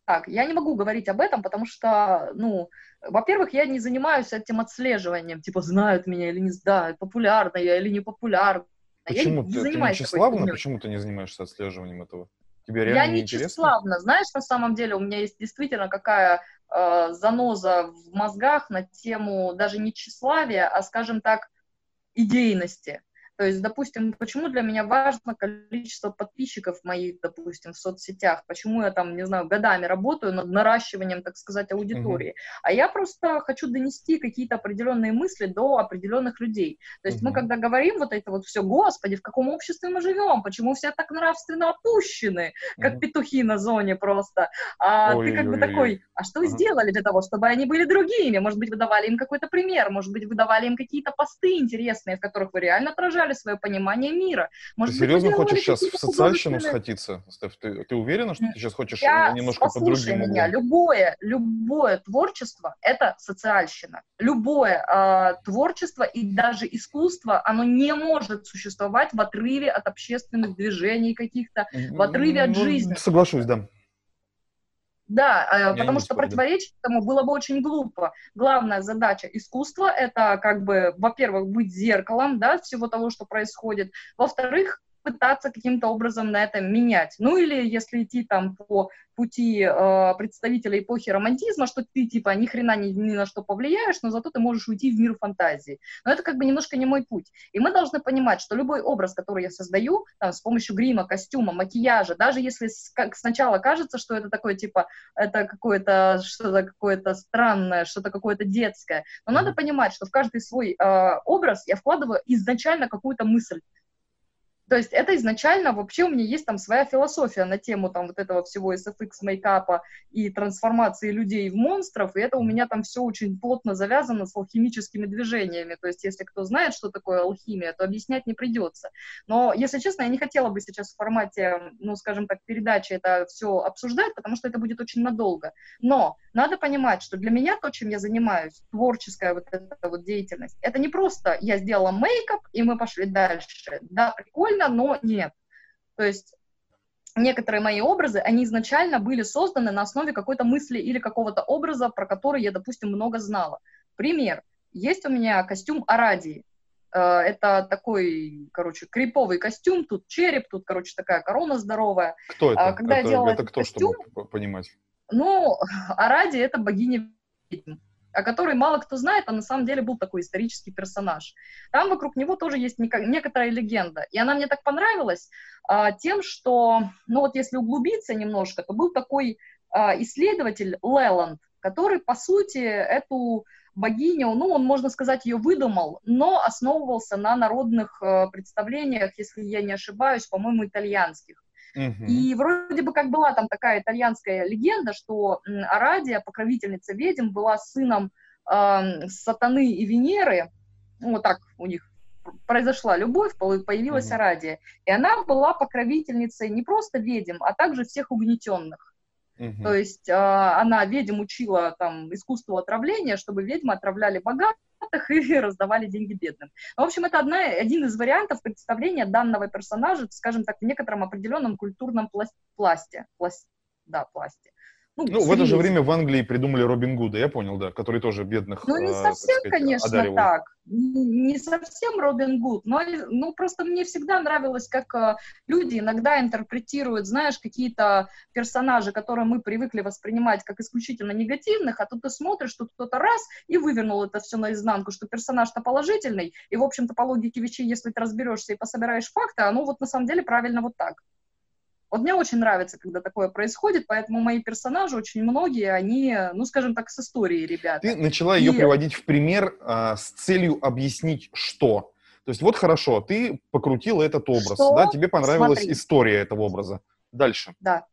так, я не могу говорить об этом, потому что, ну, во-первых, я не занимаюсь этим отслеживанием, типа, знают меня или не знают, популярна я или не популярна. Почему? Я не, ты, занимаюсь ты не тщеславна? Почему ты не занимаешься отслеживанием этого? Тебе реально я не, не тщеславна. Знаешь, на самом деле у меня есть действительно какая э, заноза в мозгах на тему даже не тщеславия, а, скажем так, идейности. То есть, допустим, почему для меня важно количество подписчиков моих, допустим, в соцсетях, почему я там, не знаю, годами работаю над наращиванием, так сказать, аудитории. Uh-huh. А я просто хочу донести какие-то определенные мысли до определенных людей. То есть uh-huh. мы когда говорим вот это вот все, господи, в каком обществе мы живем, почему все так нравственно опущены, как uh-huh. петухи на зоне просто. А ой, ты как ой, бы ой, такой, а что вы uh-huh. сделали для того, чтобы они были другими? Может быть, вы давали им какой-то пример, может быть, вы давали им какие-то посты интересные, в которых вы реально отражали потеряли свое понимание мира. Может ты серьезно хочешь сейчас в социальщину схватиться, Стеф? Ты, ты уверена, что ты сейчас хочешь Я, немножко по меня, любое, любое творчество — это социальщина. Любое э, творчество и даже искусство, оно не может существовать в отрыве от общественных движений каких-то, в отрыве от ну, жизни. Соглашусь, да. Да, э, Я потому что противоречить этому было бы очень глупо. Главная задача искусства — это как бы, во-первых, быть зеркалом, да, всего того, что происходит. Во-вторых, пытаться каким-то образом на это менять. Ну или если идти там по пути э, представителя эпохи романтизма, что ты типа ни хрена ни, ни на что повлияешь, но зато ты можешь уйти в мир фантазии. Но это как бы немножко не мой путь. И мы должны понимать, что любой образ, который я создаю, там, с помощью грима, костюма, макияжа, даже если с, как сначала кажется, что это такое типа, это какое-то что-то какое-то странное, что-то какое-то детское, но надо понимать, что в каждый свой э, образ я вкладываю изначально какую-то мысль. То есть это изначально вообще у меня есть там своя философия на тему там вот этого всего SFX мейкапа и трансформации людей в монстров, и это у меня там все очень плотно завязано с алхимическими движениями. То есть если кто знает, что такое алхимия, то объяснять не придется. Но, если честно, я не хотела бы сейчас в формате, ну, скажем так, передачи это все обсуждать, потому что это будет очень надолго. Но надо понимать, что для меня то, чем я занимаюсь, творческая вот эта вот деятельность, это не просто я сделала мейкап, и мы пошли дальше. Да, прикольно, прикольно, но нет. То есть некоторые мои образы, они изначально были созданы на основе какой-то мысли или какого-то образа, про который я, допустим, много знала. Пример. Есть у меня костюм Арадии. Э, это такой, короче, криповый костюм, тут череп, тут, короче, такая корона здоровая. Кто это? А когда это, я делала это кто, костюм, чтобы понимать? Ну, Аради — это богиня ведьм о которой мало кто знает, а на самом деле был такой исторический персонаж. Там вокруг него тоже есть некоторая легенда. И она мне так понравилась а, тем, что, ну вот если углубиться немножко, то был такой а, исследователь Леланд, который, по сути, эту богиню, ну, он, можно сказать, ее выдумал, но основывался на народных э, представлениях, если я не ошибаюсь, по-моему, итальянских. И вроде бы как была там такая итальянская легенда, что Арадия, покровительница ведьм, была сыном э, Сатаны и Венеры, вот так у них произошла любовь, появилась mm-hmm. Арадия. И она была покровительницей не просто ведьм, а также всех угнетенных. Mm-hmm. То есть э, она ведьм учила там искусству отравления, чтобы ведьмы отравляли богатых и раздавали деньги бедным. В общем, это одна, один из вариантов представления данного персонажа, скажем так, в некотором определенном культурном пласте. пласте. Да, пласте. Ну, ну в это же время в Англии придумали Робин Гуда, я понял, да, который тоже бедных Ну, не совсем, так сказать, конечно, одаривал. так. Не совсем Робин Гуд, но ну, просто мне всегда нравилось, как э, люди иногда интерпретируют, знаешь, какие-то персонажи, которые мы привыкли воспринимать как исключительно негативных, а тут ты смотришь, что кто-то раз и вывернул это все наизнанку, что персонаж-то положительный, и, в общем-то, по логике вещей, если ты разберешься и пособираешь факты, оно вот на самом деле правильно вот так. Вот мне очень нравится, когда такое происходит, поэтому мои персонажи, очень многие, они, ну, скажем так, с историей, ребята. Ты начала ее приводить в пример а, с целью объяснить, что. То есть вот хорошо, ты покрутила этот образ, что? да, тебе понравилась Смотри. история этого образа. Дальше. Да.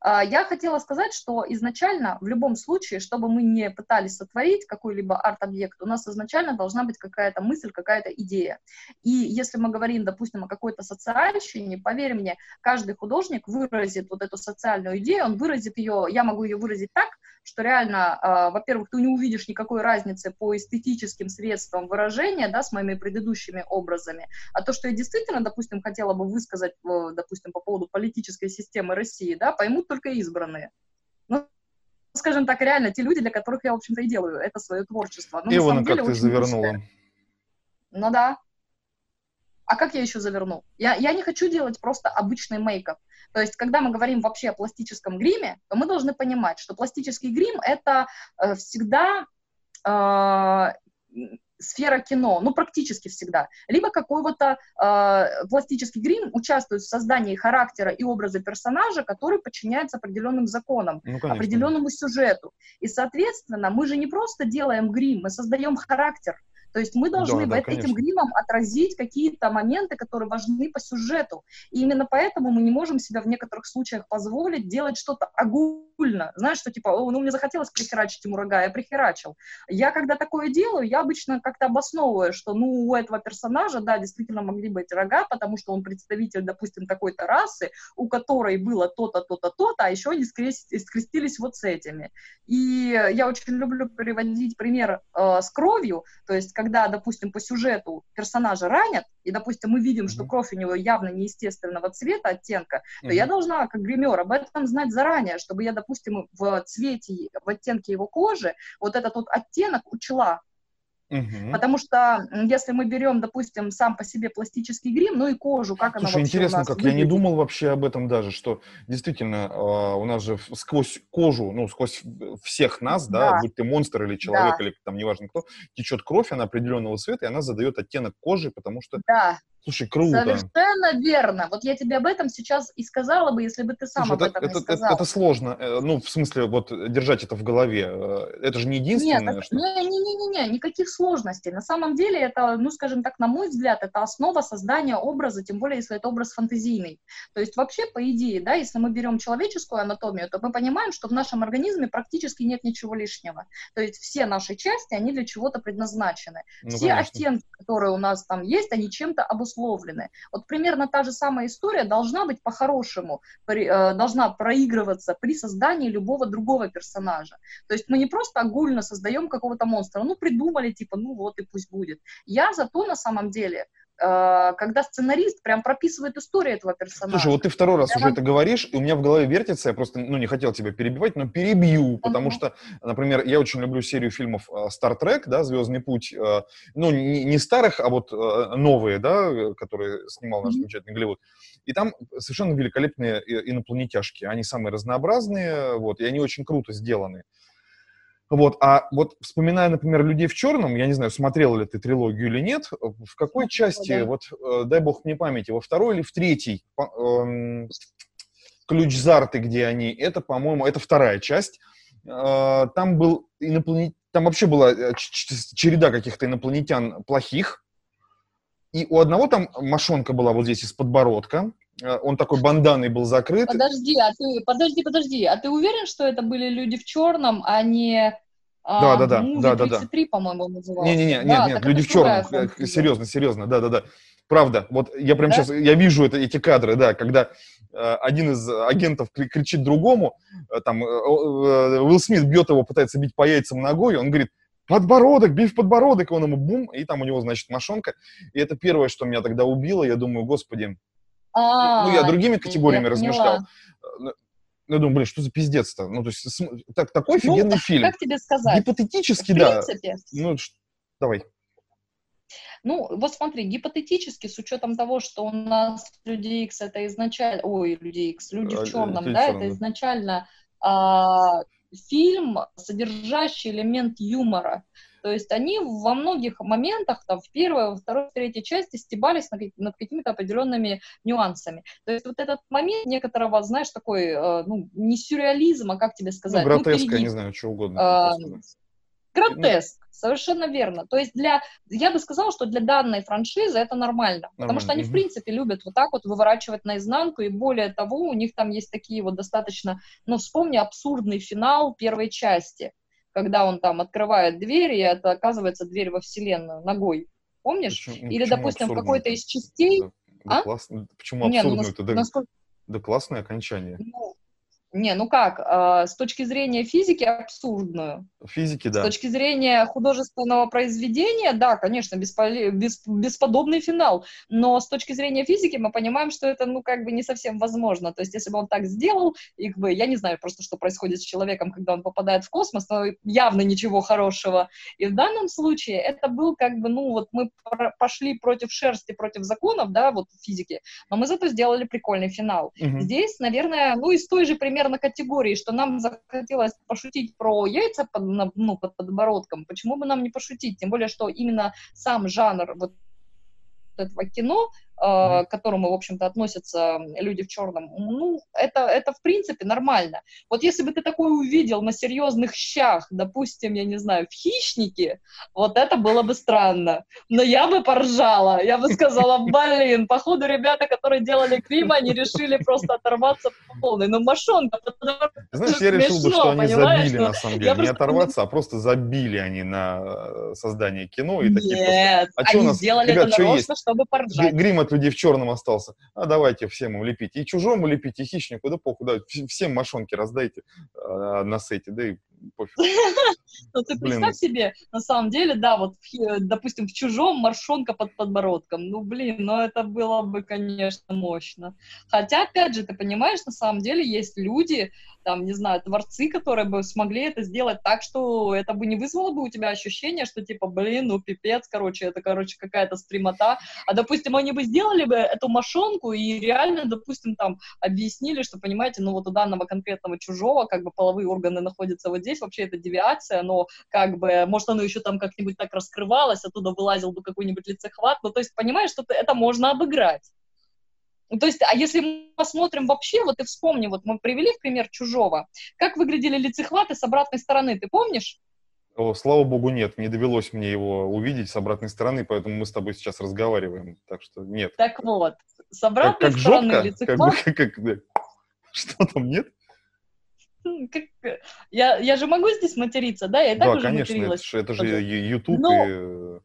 А, я хотела сказать, что изначально, в любом случае, чтобы мы не пытались сотворить какой-либо арт-объект, у нас изначально должна быть какая-то мысль, какая-то идея. И если мы говорим, допустим, о какой-то социальщине, поверь мне, каждый художник выразит вот эту социальную идею, он выразит ее, я могу ее выразить так, что реально, э, во-первых, ты не увидишь никакой разницы по эстетическим средствам выражения, да, с моими предыдущими образами, а то, что я действительно, допустим, хотела бы высказать, э, допустим, по поводу политической системы России, да, поймут только избранные. Ну, скажем так, реально, те люди, для которых я, в общем-то, и делаю это свое творчество. Но, Ивана, как ты завернула. Ну да. А как я еще заверну? Я, я не хочу делать просто обычный мейкап. То есть, когда мы говорим вообще о пластическом гриме, то мы должны понимать, что пластический грим — это э, всегда э, сфера кино, ну, практически всегда. Либо какой-то э, пластический грим участвует в создании характера и образа персонажа, который подчиняется определенным законам, ну, определенному сюжету. И, соответственно, мы же не просто делаем грим, мы создаем характер. То есть мы должны да, да, этим гримом отразить какие-то моменты, которые важны по сюжету. И именно поэтому мы не можем себя в некоторых случаях позволить делать что-то огульно. Знаешь, что типа, ну, мне захотелось прихерачить ему рога, я прихерачил. Я, когда такое делаю, я обычно как-то обосновываю, что, ну, у этого персонажа, да, действительно могли быть рога, потому что он представитель, допустим, такой-то расы, у которой было то-то, то-то, то-то, а еще они скрестились вот с этими. И я очень люблю приводить пример э, с кровью, то есть когда, допустим, по сюжету персонажа ранят, и, допустим, мы видим, mm-hmm. что кровь у него явно неестественного цвета, оттенка, mm-hmm. то я должна, как гример, об этом знать заранее, чтобы я, допустим, в цвете, в оттенке его кожи вот этот вот оттенок учла, Угу. Потому что если мы берем, допустим, сам по себе пластический грим, ну и кожу, как Слушай, она вообще интересно, как выглядит. я не думал вообще об этом даже, что действительно а, у нас же сквозь кожу, ну сквозь всех нас, да, да будь ты монстр или человек да. или там неважно кто, течет кровь, она определенного цвета, и она задает оттенок кожи, потому что да. Слушай, круто. Совершенно верно. Вот я тебе об этом сейчас и сказала бы, если бы ты сам Слушай, об этом это, не сказал. Это, это сложно. Э, ну, в смысле, вот держать это в голове. Э, это же не единственное. Нет, что... не, не, не, не, не, никаких сложностей. На самом деле это, ну, скажем так, на мой взгляд, это основа создания образа, тем более, если это образ фантазийный. То есть вообще, по идее, да, если мы берем человеческую анатомию, то мы понимаем, что в нашем организме практически нет ничего лишнего. То есть все наши части, они для чего-то предназначены. Ну, все конечно. оттенки, которые у нас там есть, они чем-то обусловлены. Вот примерно та же самая история должна быть по-хорошему, э, должна проигрываться при создании любого другого персонажа. То есть мы не просто огульно создаем какого-то монстра, ну придумали, типа, ну вот и пусть будет. Я зато на самом деле когда сценарист прям прописывает историю этого персонажа. Слушай, вот ты второй раз Прямо... уже это говоришь, и у меня в голове вертится, я просто, ну, не хотел тебя перебивать, но перебью, потому uh-huh. что, например, я очень люблю серию фильмов э, Star Trek, да, «Звездный путь», э, ну, не, не старых, а вот новые, да, которые снимал наш uh-huh. замечательный Голливуд. И там совершенно великолепные инопланетяшки, они самые разнообразные, вот, и они очень круто сделаны. Вот, а вот вспоминая, например, «Людей в черном», я не знаю, смотрел ли ты трилогию или нет, в какой части, да. вот, э, дай бог мне памяти, во второй или в третьей, эм, «Ключ Зарты», где они, это, по-моему, это вторая часть, э, там был инопланет... там вообще была э, череда каких-то инопланетян плохих, и у одного там мошонка была вот здесь из подбородка, он такой банданой был закрыт. Подожди, а ты, подожди, подожди, а ты уверен, что это были люди в черном, а не да, да, да, да, да, да. 33, по-моему, назывался. Не, не, не, нет, нет, люди в черном, серьезно, серьезно, да, да, да. Правда, вот я прям да? сейчас, я вижу это, эти кадры, да, когда э, один из агентов кричит другому, э, там, э, э, Уилл Смит бьет его, пытается бить по яйцам ногой, он говорит, подбородок, бей в подбородок, и он ему бум, и там у него, значит, мошонка. И это первое, что меня тогда убило, я думаю, господи, а, ну, я другими категориями размышлял. Я думаю, блин, что за пиздец-то? Ну, то есть, так, такой Ну, офигенный фильм. как тебе сказать? Гипотетически, В да. принципе, Ну, давай. Ну, вот смотри, гипотетически, с учетом того, что у нас Люди Икс это изначально, ой, Люди Икс, Люди А, в черном, Люди в да, черном, это изначально а, фильм, содержащий элемент юмора. То есть они во многих моментах, там, в первой, во второй, в третьей части стебались над, над какими-то определенными нюансами. То есть вот этот момент некоторого, знаешь, такой, э, ну, не сюрреализм, а как тебе Ну, сказать? гротеска, я перегиб. не знаю, что угодно. Да. Гротеск, совершенно верно. То есть для, я бы сказала, что для данной франшизы это нормально, потому что Нормально, они, в мгм. принципе, любят вот так вот выворачивать наизнанку, и более того, у них там есть такие вот достаточно, ну, вспомни абсурдный финал первой части, когда он там открывает дверь, и это оказывается дверь во вселенную ногой. Помнишь? Почему- ну, Или, почему допустим, в какой-то из частей... Да, да А? классно. Почему ну, абсурдно? Да, насколько- да классное окончание. ну, не, ну как, а, с точки зрения физики абсурдную. Физики, С да. точки зрения художественного произведения, да, конечно, бесполе- бес- бесподобный финал, но с точки зрения физики мы понимаем, что это, ну, как бы не совсем возможно. То есть, если бы он так сделал, и, как бы, я не знаю просто, что происходит с человеком, когда он попадает в космос, но явно ничего хорошего. И в данном случае это был, как бы, ну, вот мы пошли против шерсти, против законов, да, вот физики, но мы зато сделали прикольный финал. Мгм. Здесь, наверное, ну, из той же примерно категории, что нам захотелось пошутить про яйца под, ну, под подбородком, почему бы нам не пошутить? Тем более, что именно сам жанр вот этого кино. К которому, в общем-то, относятся люди в черном, ну, это, это в принципе нормально. Вот если бы ты такое увидел на серьезных щах, допустим, я не знаю, в «Хищнике», вот это было бы странно. Но я бы поржала, я бы сказала, блин, походу ребята, которые делали Крим, они решили просто оторваться по полной. Ну, мошонка, Знаешь, я решил бы, что они забили, Ну, на самом деле, не оторваться, а просто забили они на э, создание кино и такие. Нет, А они сделали это нарочно, чтобы поржать. Грим от людей в черном остался. А давайте всем им лепить. И чужому лепить, и хищнику, да похуй, да, вс- всем мошонки раздайте э, на сете, да и пофиг. Ну, ты представь себе, на самом деле, да, вот, допустим, в чужом моршонка под подбородком. Ну, блин, ну это было бы, конечно, мощно. Хотя, опять же, ты понимаешь, на самом деле есть люди, там, не знаю, творцы, которые бы смогли это сделать так, что это бы не вызвало бы у тебя ощущение, что типа, блин, ну пипец, короче, это, короче, какая-то стримота. А, допустим, они бы сделали бы эту мошонку и реально, допустим, там, объяснили, что, понимаете, ну вот у данного конкретного чужого, как бы половые органы находятся вот здесь, вообще это девиация, но как бы, может, оно еще там как-нибудь так раскрывалось, оттуда вылазил бы какой-нибудь лицехват, ну то есть, понимаешь, что это можно обыграть. Ну, то есть, а если мы посмотрим вообще, вот и вспомни, вот мы привели в пример чужого, как выглядели лицехваты с обратной стороны, ты помнишь? О, слава богу, нет, не довелось мне его увидеть с обратной стороны, поэтому мы с тобой сейчас разговариваем, так что нет. Так вот, с Как, обратной как стороны жопка? Как, лицехват, бы, как, да. Что там, нет? Как- я, я же могу здесь материться, да? Я и так да, уже конечно, это материлась. же, это же YouTube Но- и э,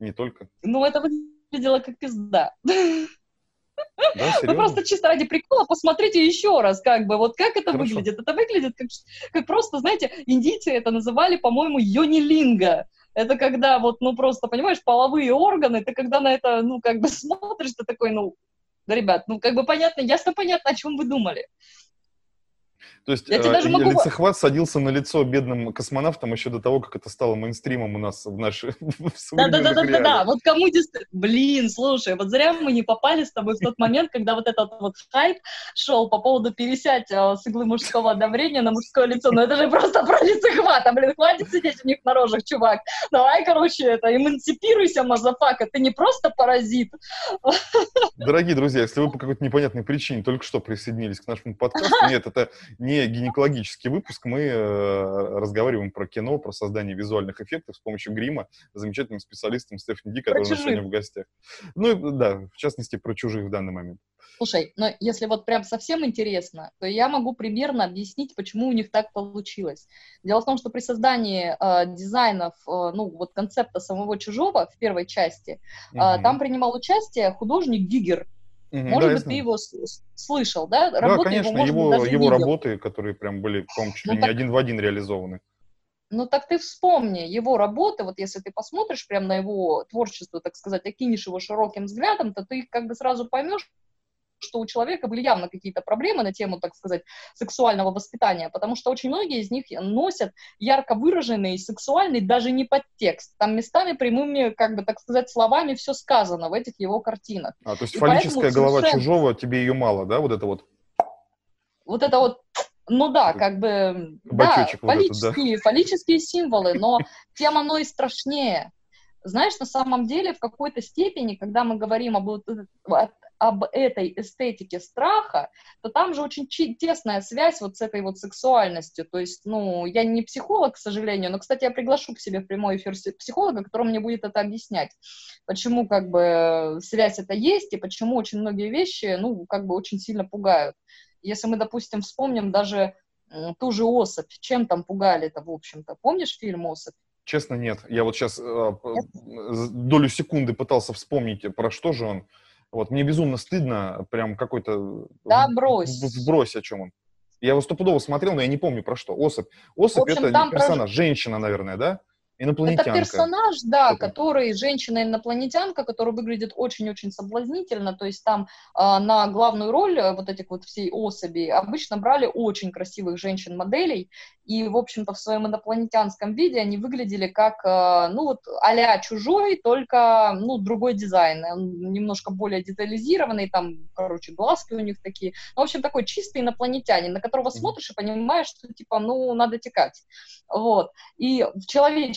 не только. Ну, это выглядело как пизда. Да, серьезно? просто чисто ради прикола посмотрите еще раз, как бы, вот как это Хорошо. выглядит. Это выглядит как, как просто, знаете, индийцы это называли, по-моему, йонилинга. Это когда вот, ну, просто, понимаешь, половые органы, ты когда на это, ну, как бы смотришь, ты такой, ну, да, ребят, ну, как бы понятно, ясно понятно, о чем вы думали. То есть Я тебе э, даже могу- лицехват садился на лицо бедным космонавтам еще до того, как это стало мейнстримом у нас в современных Да-да-да-да-да, вот кому действительно... Блин, слушай, вот зря мы не попали с тобой в тот момент, когда вот этот вот хайп шел по поводу пересядь а, с иглы мужского одобрения на мужское лицо. Ну это же просто про лицехвата, блин, хватит сидеть у них на рожах, чувак. Давай, короче, это, эмансипируйся, motherfucker, ты не просто паразит. Дорогие друзья, если вы по какой-то непонятной причине только что присоединились к нашему подкасту, нет, это не гинекологический выпуск, мы э, разговариваем про кино, про создание визуальных эффектов с помощью грима с замечательным специалистом Стефани Ди, который у нас сегодня в гостях. Ну, да, в частности, про чужих в данный момент. Слушай, но если вот прям совсем интересно, то я могу примерно объяснить, почему у них так получилось. Дело в том, что при создании э, дизайнов, э, ну вот концепта самого чужого в первой части, э, Мгм. там принимал участие художник Гигер. Мгм, Может да, быть, ты его слышал, да? Да, Работы конечно, его, его, быть, его видел. работы, которые прям были, по-моему, чуть ли Ну, не так- один в один реализованы. Ну так ты вспомни его работы, вот если ты посмотришь прям на его творчество, так сказать, окинешь его широким взглядом, то ты как бы сразу поймешь, что у человека были явно какие-то проблемы на тему, так сказать, сексуального воспитания, потому что очень многие из них носят ярко выраженный сексуальный даже не подтекст. Там местами прямыми, как бы, так сказать, словами все сказано в этих его картинах. А, то есть И фаллическая голова совершенно... чужого тебе ее мало, да, вот это вот? Вот это вот ну да, как бы, Бачочек да, вот фаллические, этот, да, фаллические символы, но тем оно и страшнее. Знаешь, на самом деле, в какой-то степени, когда мы говорим об, об этой эстетике страха, то там же очень тесная связь вот с этой вот сексуальностью. То есть, ну, я не психолог, к сожалению, но, кстати, я приглашу к себе в прямой эфир психолога, который мне будет это объяснять, почему как бы связь это есть и почему очень многие вещи, ну, как бы очень сильно пугают. Если мы, допустим, вспомним даже ту же особь, чем там пугали-то, в общем-то. Помнишь фильм «Особь»? Честно, нет. Я вот сейчас э, долю секунды пытался вспомнить, про что же он. Вот, мне безумно стыдно, прям какой-то... Да, брось. Сбрось, о чем он. Я его стопудово смотрел, но я не помню про что. Особь. Особь это не персонаж, про... женщина, наверное, да? Инопланетянка. Это персонаж, да, Что который женщина-инопланетянка, которая выглядит очень-очень соблазнительно. То есть там э, на главную роль э, вот этих вот всей особи обычно брали очень красивых женщин-моделей. И, в общем-то, в своем инопланетянском виде они выглядели как, э, ну вот, а чужой, только, ну, другой дизайн. Он немножко более детализированный, там, короче, глазки у них такие. Ну, в общем, такой чистый инопланетянин, на которого смотришь и понимаешь, что, типа, ну, надо текать. Вот. И в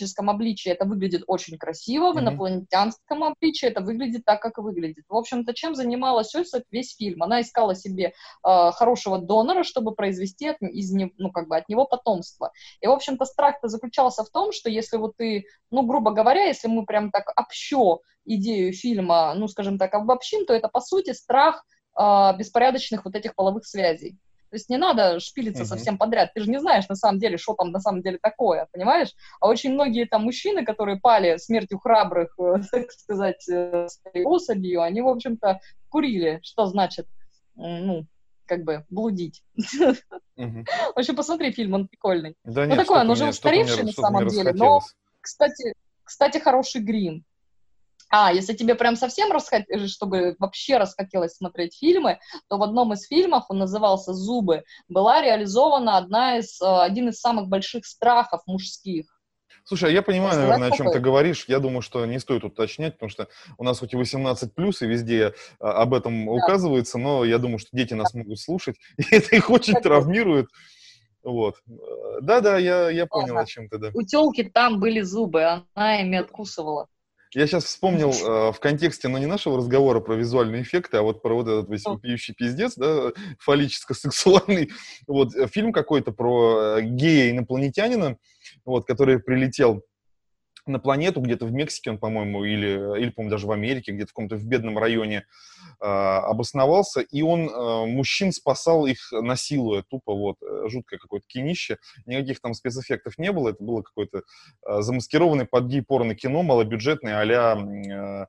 человеческом обличии это выглядит очень красиво, в mm-hmm. инопланетянском обличии это выглядит так, как и выглядит. В общем-то, чем занималась Ольса весь фильм? Она искала себе э, хорошего донора, чтобы произвести от, из ну, как бы от него потомство. И, в общем-то, страх-то заключался в том, что если вот ты, ну, грубо говоря, если мы прям так общо идею фильма, ну, скажем так, обобщим, то это, по сути, страх э, беспорядочных вот этих половых связей. То есть не надо шпилиться mm-hmm. совсем подряд. Ты же не знаешь на самом деле, что там на самом деле такое, понимаешь? А очень многие там мужчины, которые пали смертью храбрых, э, так сказать, э, особью, они, в общем-то, курили, что значит, ну, как бы блудить. Mm-hmm. В общем, посмотри фильм, он прикольный. Да ну, нет, такой, он уже устаревший на самом деле, но, кстати, кстати, хороший грим. А, если тебе прям совсем расхот... Э, чтобы вообще расхотелось смотреть фильмы, то в одном из фильмов, он назывался «Зубы», была реализована одна из, э, один из самых больших страхов мужских. Слушай, а я понимаю, Сказать наверное, о чем ты говоришь. Я думаю, что не стоит уточнять, потому что у нас хоть и 18 плюс, и везде а, об этом да. указывается, но я думаю, что дети нас могут слушать, и это их очень травмирует. Вот. Да-да, я, я понял, ага. о чем ты, да. У телки там были зубы, она ими откусывала. Я сейчас вспомнил э, в контексте, но ну, не нашего разговора про визуальные эффекты, а вот про вот этот весь вопиющий пиздец, да, фаллическо-сексуальный. Вот э, фильм какой-то про э, гея-инопланетянина, вот, который прилетел на планету, где-то в Мексике он, по-моему, или, или по-моему, даже в Америке, где-то в каком-то в бедном районе э, обосновался, и он э, мужчин спасал их, насилуя тупо, вот, э, жуткое какое-то кинище, никаких там спецэффектов не было, это было какое-то э, замаскированное под гей-порно кино, малобюджетное, а-ля... Э,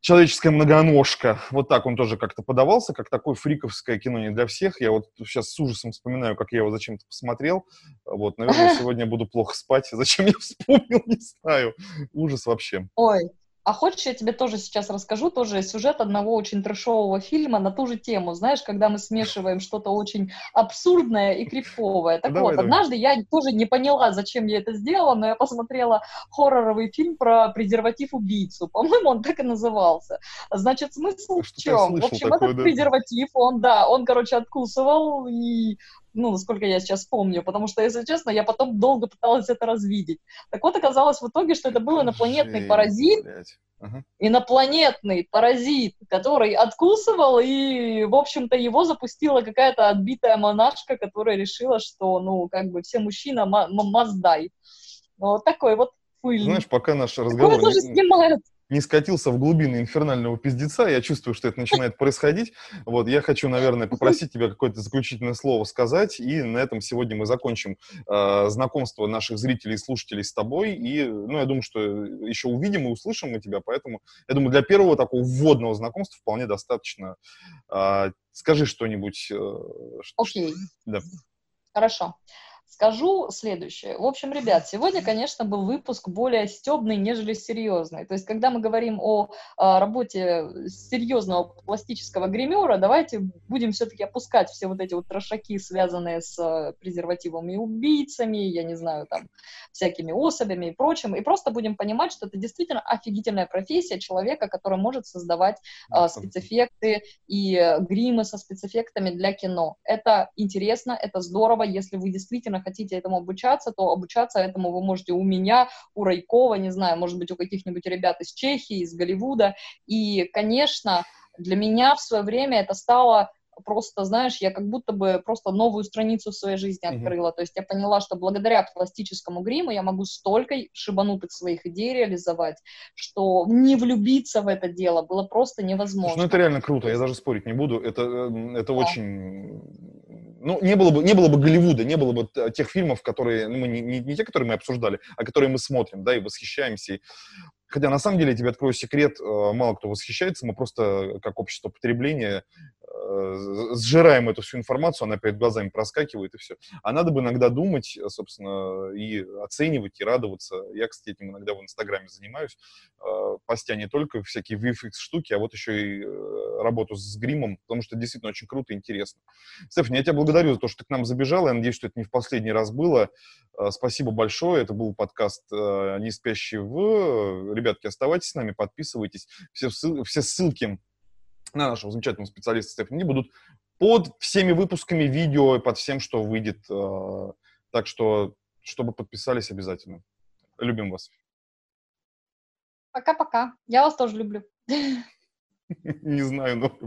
человеческая многоножка. Вот так он тоже как-то подавался, как такое фриковское кино не для всех. Я вот сейчас с ужасом вспоминаю, как я его зачем-то посмотрел. Вот, наверное, сегодня буду плохо спать. Зачем я вспомнил, не знаю. Ужас вообще. Ой, а хочешь, я тебе тоже сейчас расскажу, тоже сюжет одного очень трешового фильма на ту же тему, знаешь, когда мы смешиваем что-то очень абсурдное и криповое. Так давай, вот, давай. однажды я тоже не поняла, зачем я это сделала, но я посмотрела хорроровый фильм про презерватив-убийцу. По-моему, он так и назывался. Значит, смысл в чем? В общем, такое, этот да? презерватив, он, да, он, короче, откусывал и ну, насколько я сейчас помню, потому что, если честно, я потом долго пыталась это развидеть. Так вот, оказалось в итоге, что это был инопланетный Жень, паразит, Ага. инопланетный паразит, который откусывал, и, в общем-то, его запустила какая-то отбитая монашка, которая решила, что, ну, как бы, все мужчины маздай. Вот такой вот пыль. Знаешь, пока наш разговор... Такое тоже снимают не скатился в глубины инфернального пиздеца, я чувствую, что это начинает происходить. Вот, я хочу, наверное, попросить тебя какое-то заключительное слово сказать, и на этом сегодня мы закончим э, знакомство наших зрителей и слушателей с тобой, и, ну, я думаю, что еще увидим и услышим мы тебя, поэтому, я думаю, для первого такого вводного знакомства вполне достаточно. Э, скажи что-нибудь. Э, Окей. Okay. Да. Хорошо. Скажу следующее. В общем, ребят, сегодня, конечно, был выпуск более стебный, нежели серьезный. То есть, когда мы говорим о, о работе серьезного пластического гримера, давайте будем все-таки опускать все вот эти вот трошаки, связанные с э, презервативами убийцами, я не знаю, там, всякими особями и прочим, и просто будем понимать, что это действительно офигительная профессия человека, который может создавать э, спецэффекты и э, гримы со спецэффектами для кино. Это интересно, это здорово, если вы действительно хотите этому обучаться, то обучаться этому вы можете у меня, у Райкова, не знаю, может быть, у каких-нибудь ребят из Чехии, из Голливуда. И, конечно, для меня в свое время это стало просто, знаешь, я как будто бы просто новую страницу в своей жизни открыла. Mm-hmm. То есть я поняла, что благодаря пластическому гриму я могу столько шибанутых своих идей реализовать, что не влюбиться в это дело было просто невозможно. Слушай, ну это реально круто, я даже спорить не буду. Это, э, это да. очень... Ну, не было, бы, не было бы Голливуда, не было бы тех фильмов, которые, ну, мы не, не, не те, которые мы обсуждали, а которые мы смотрим, да, и восхищаемся. И Хотя, на самом деле, я тебе открою секрет, э, мало кто восхищается, мы просто, как общество потребления, э, сжираем эту всю информацию, она перед глазами проскакивает, и все. А надо бы иногда думать, собственно, и оценивать, и радоваться. Я, кстати, этим иногда в Инстаграме занимаюсь, э, постя не только всякие VFX-штуки, а вот еще и работу с гримом, потому что действительно очень круто и интересно. Стефани, я тебя благодарю за то, что ты к нам забежала. Я надеюсь, что это не в последний раз было. Спасибо большое. Это был подкаст «Не спящий в» ребятки, оставайтесь с нами, подписывайтесь. Все, все ссылки на нашего замечательного специалиста Стефани будут под всеми выпусками видео, под всем, что выйдет. Э, так что, чтобы подписались обязательно. Любим вас. Пока-пока. Я вас тоже люблю. Не знаю, но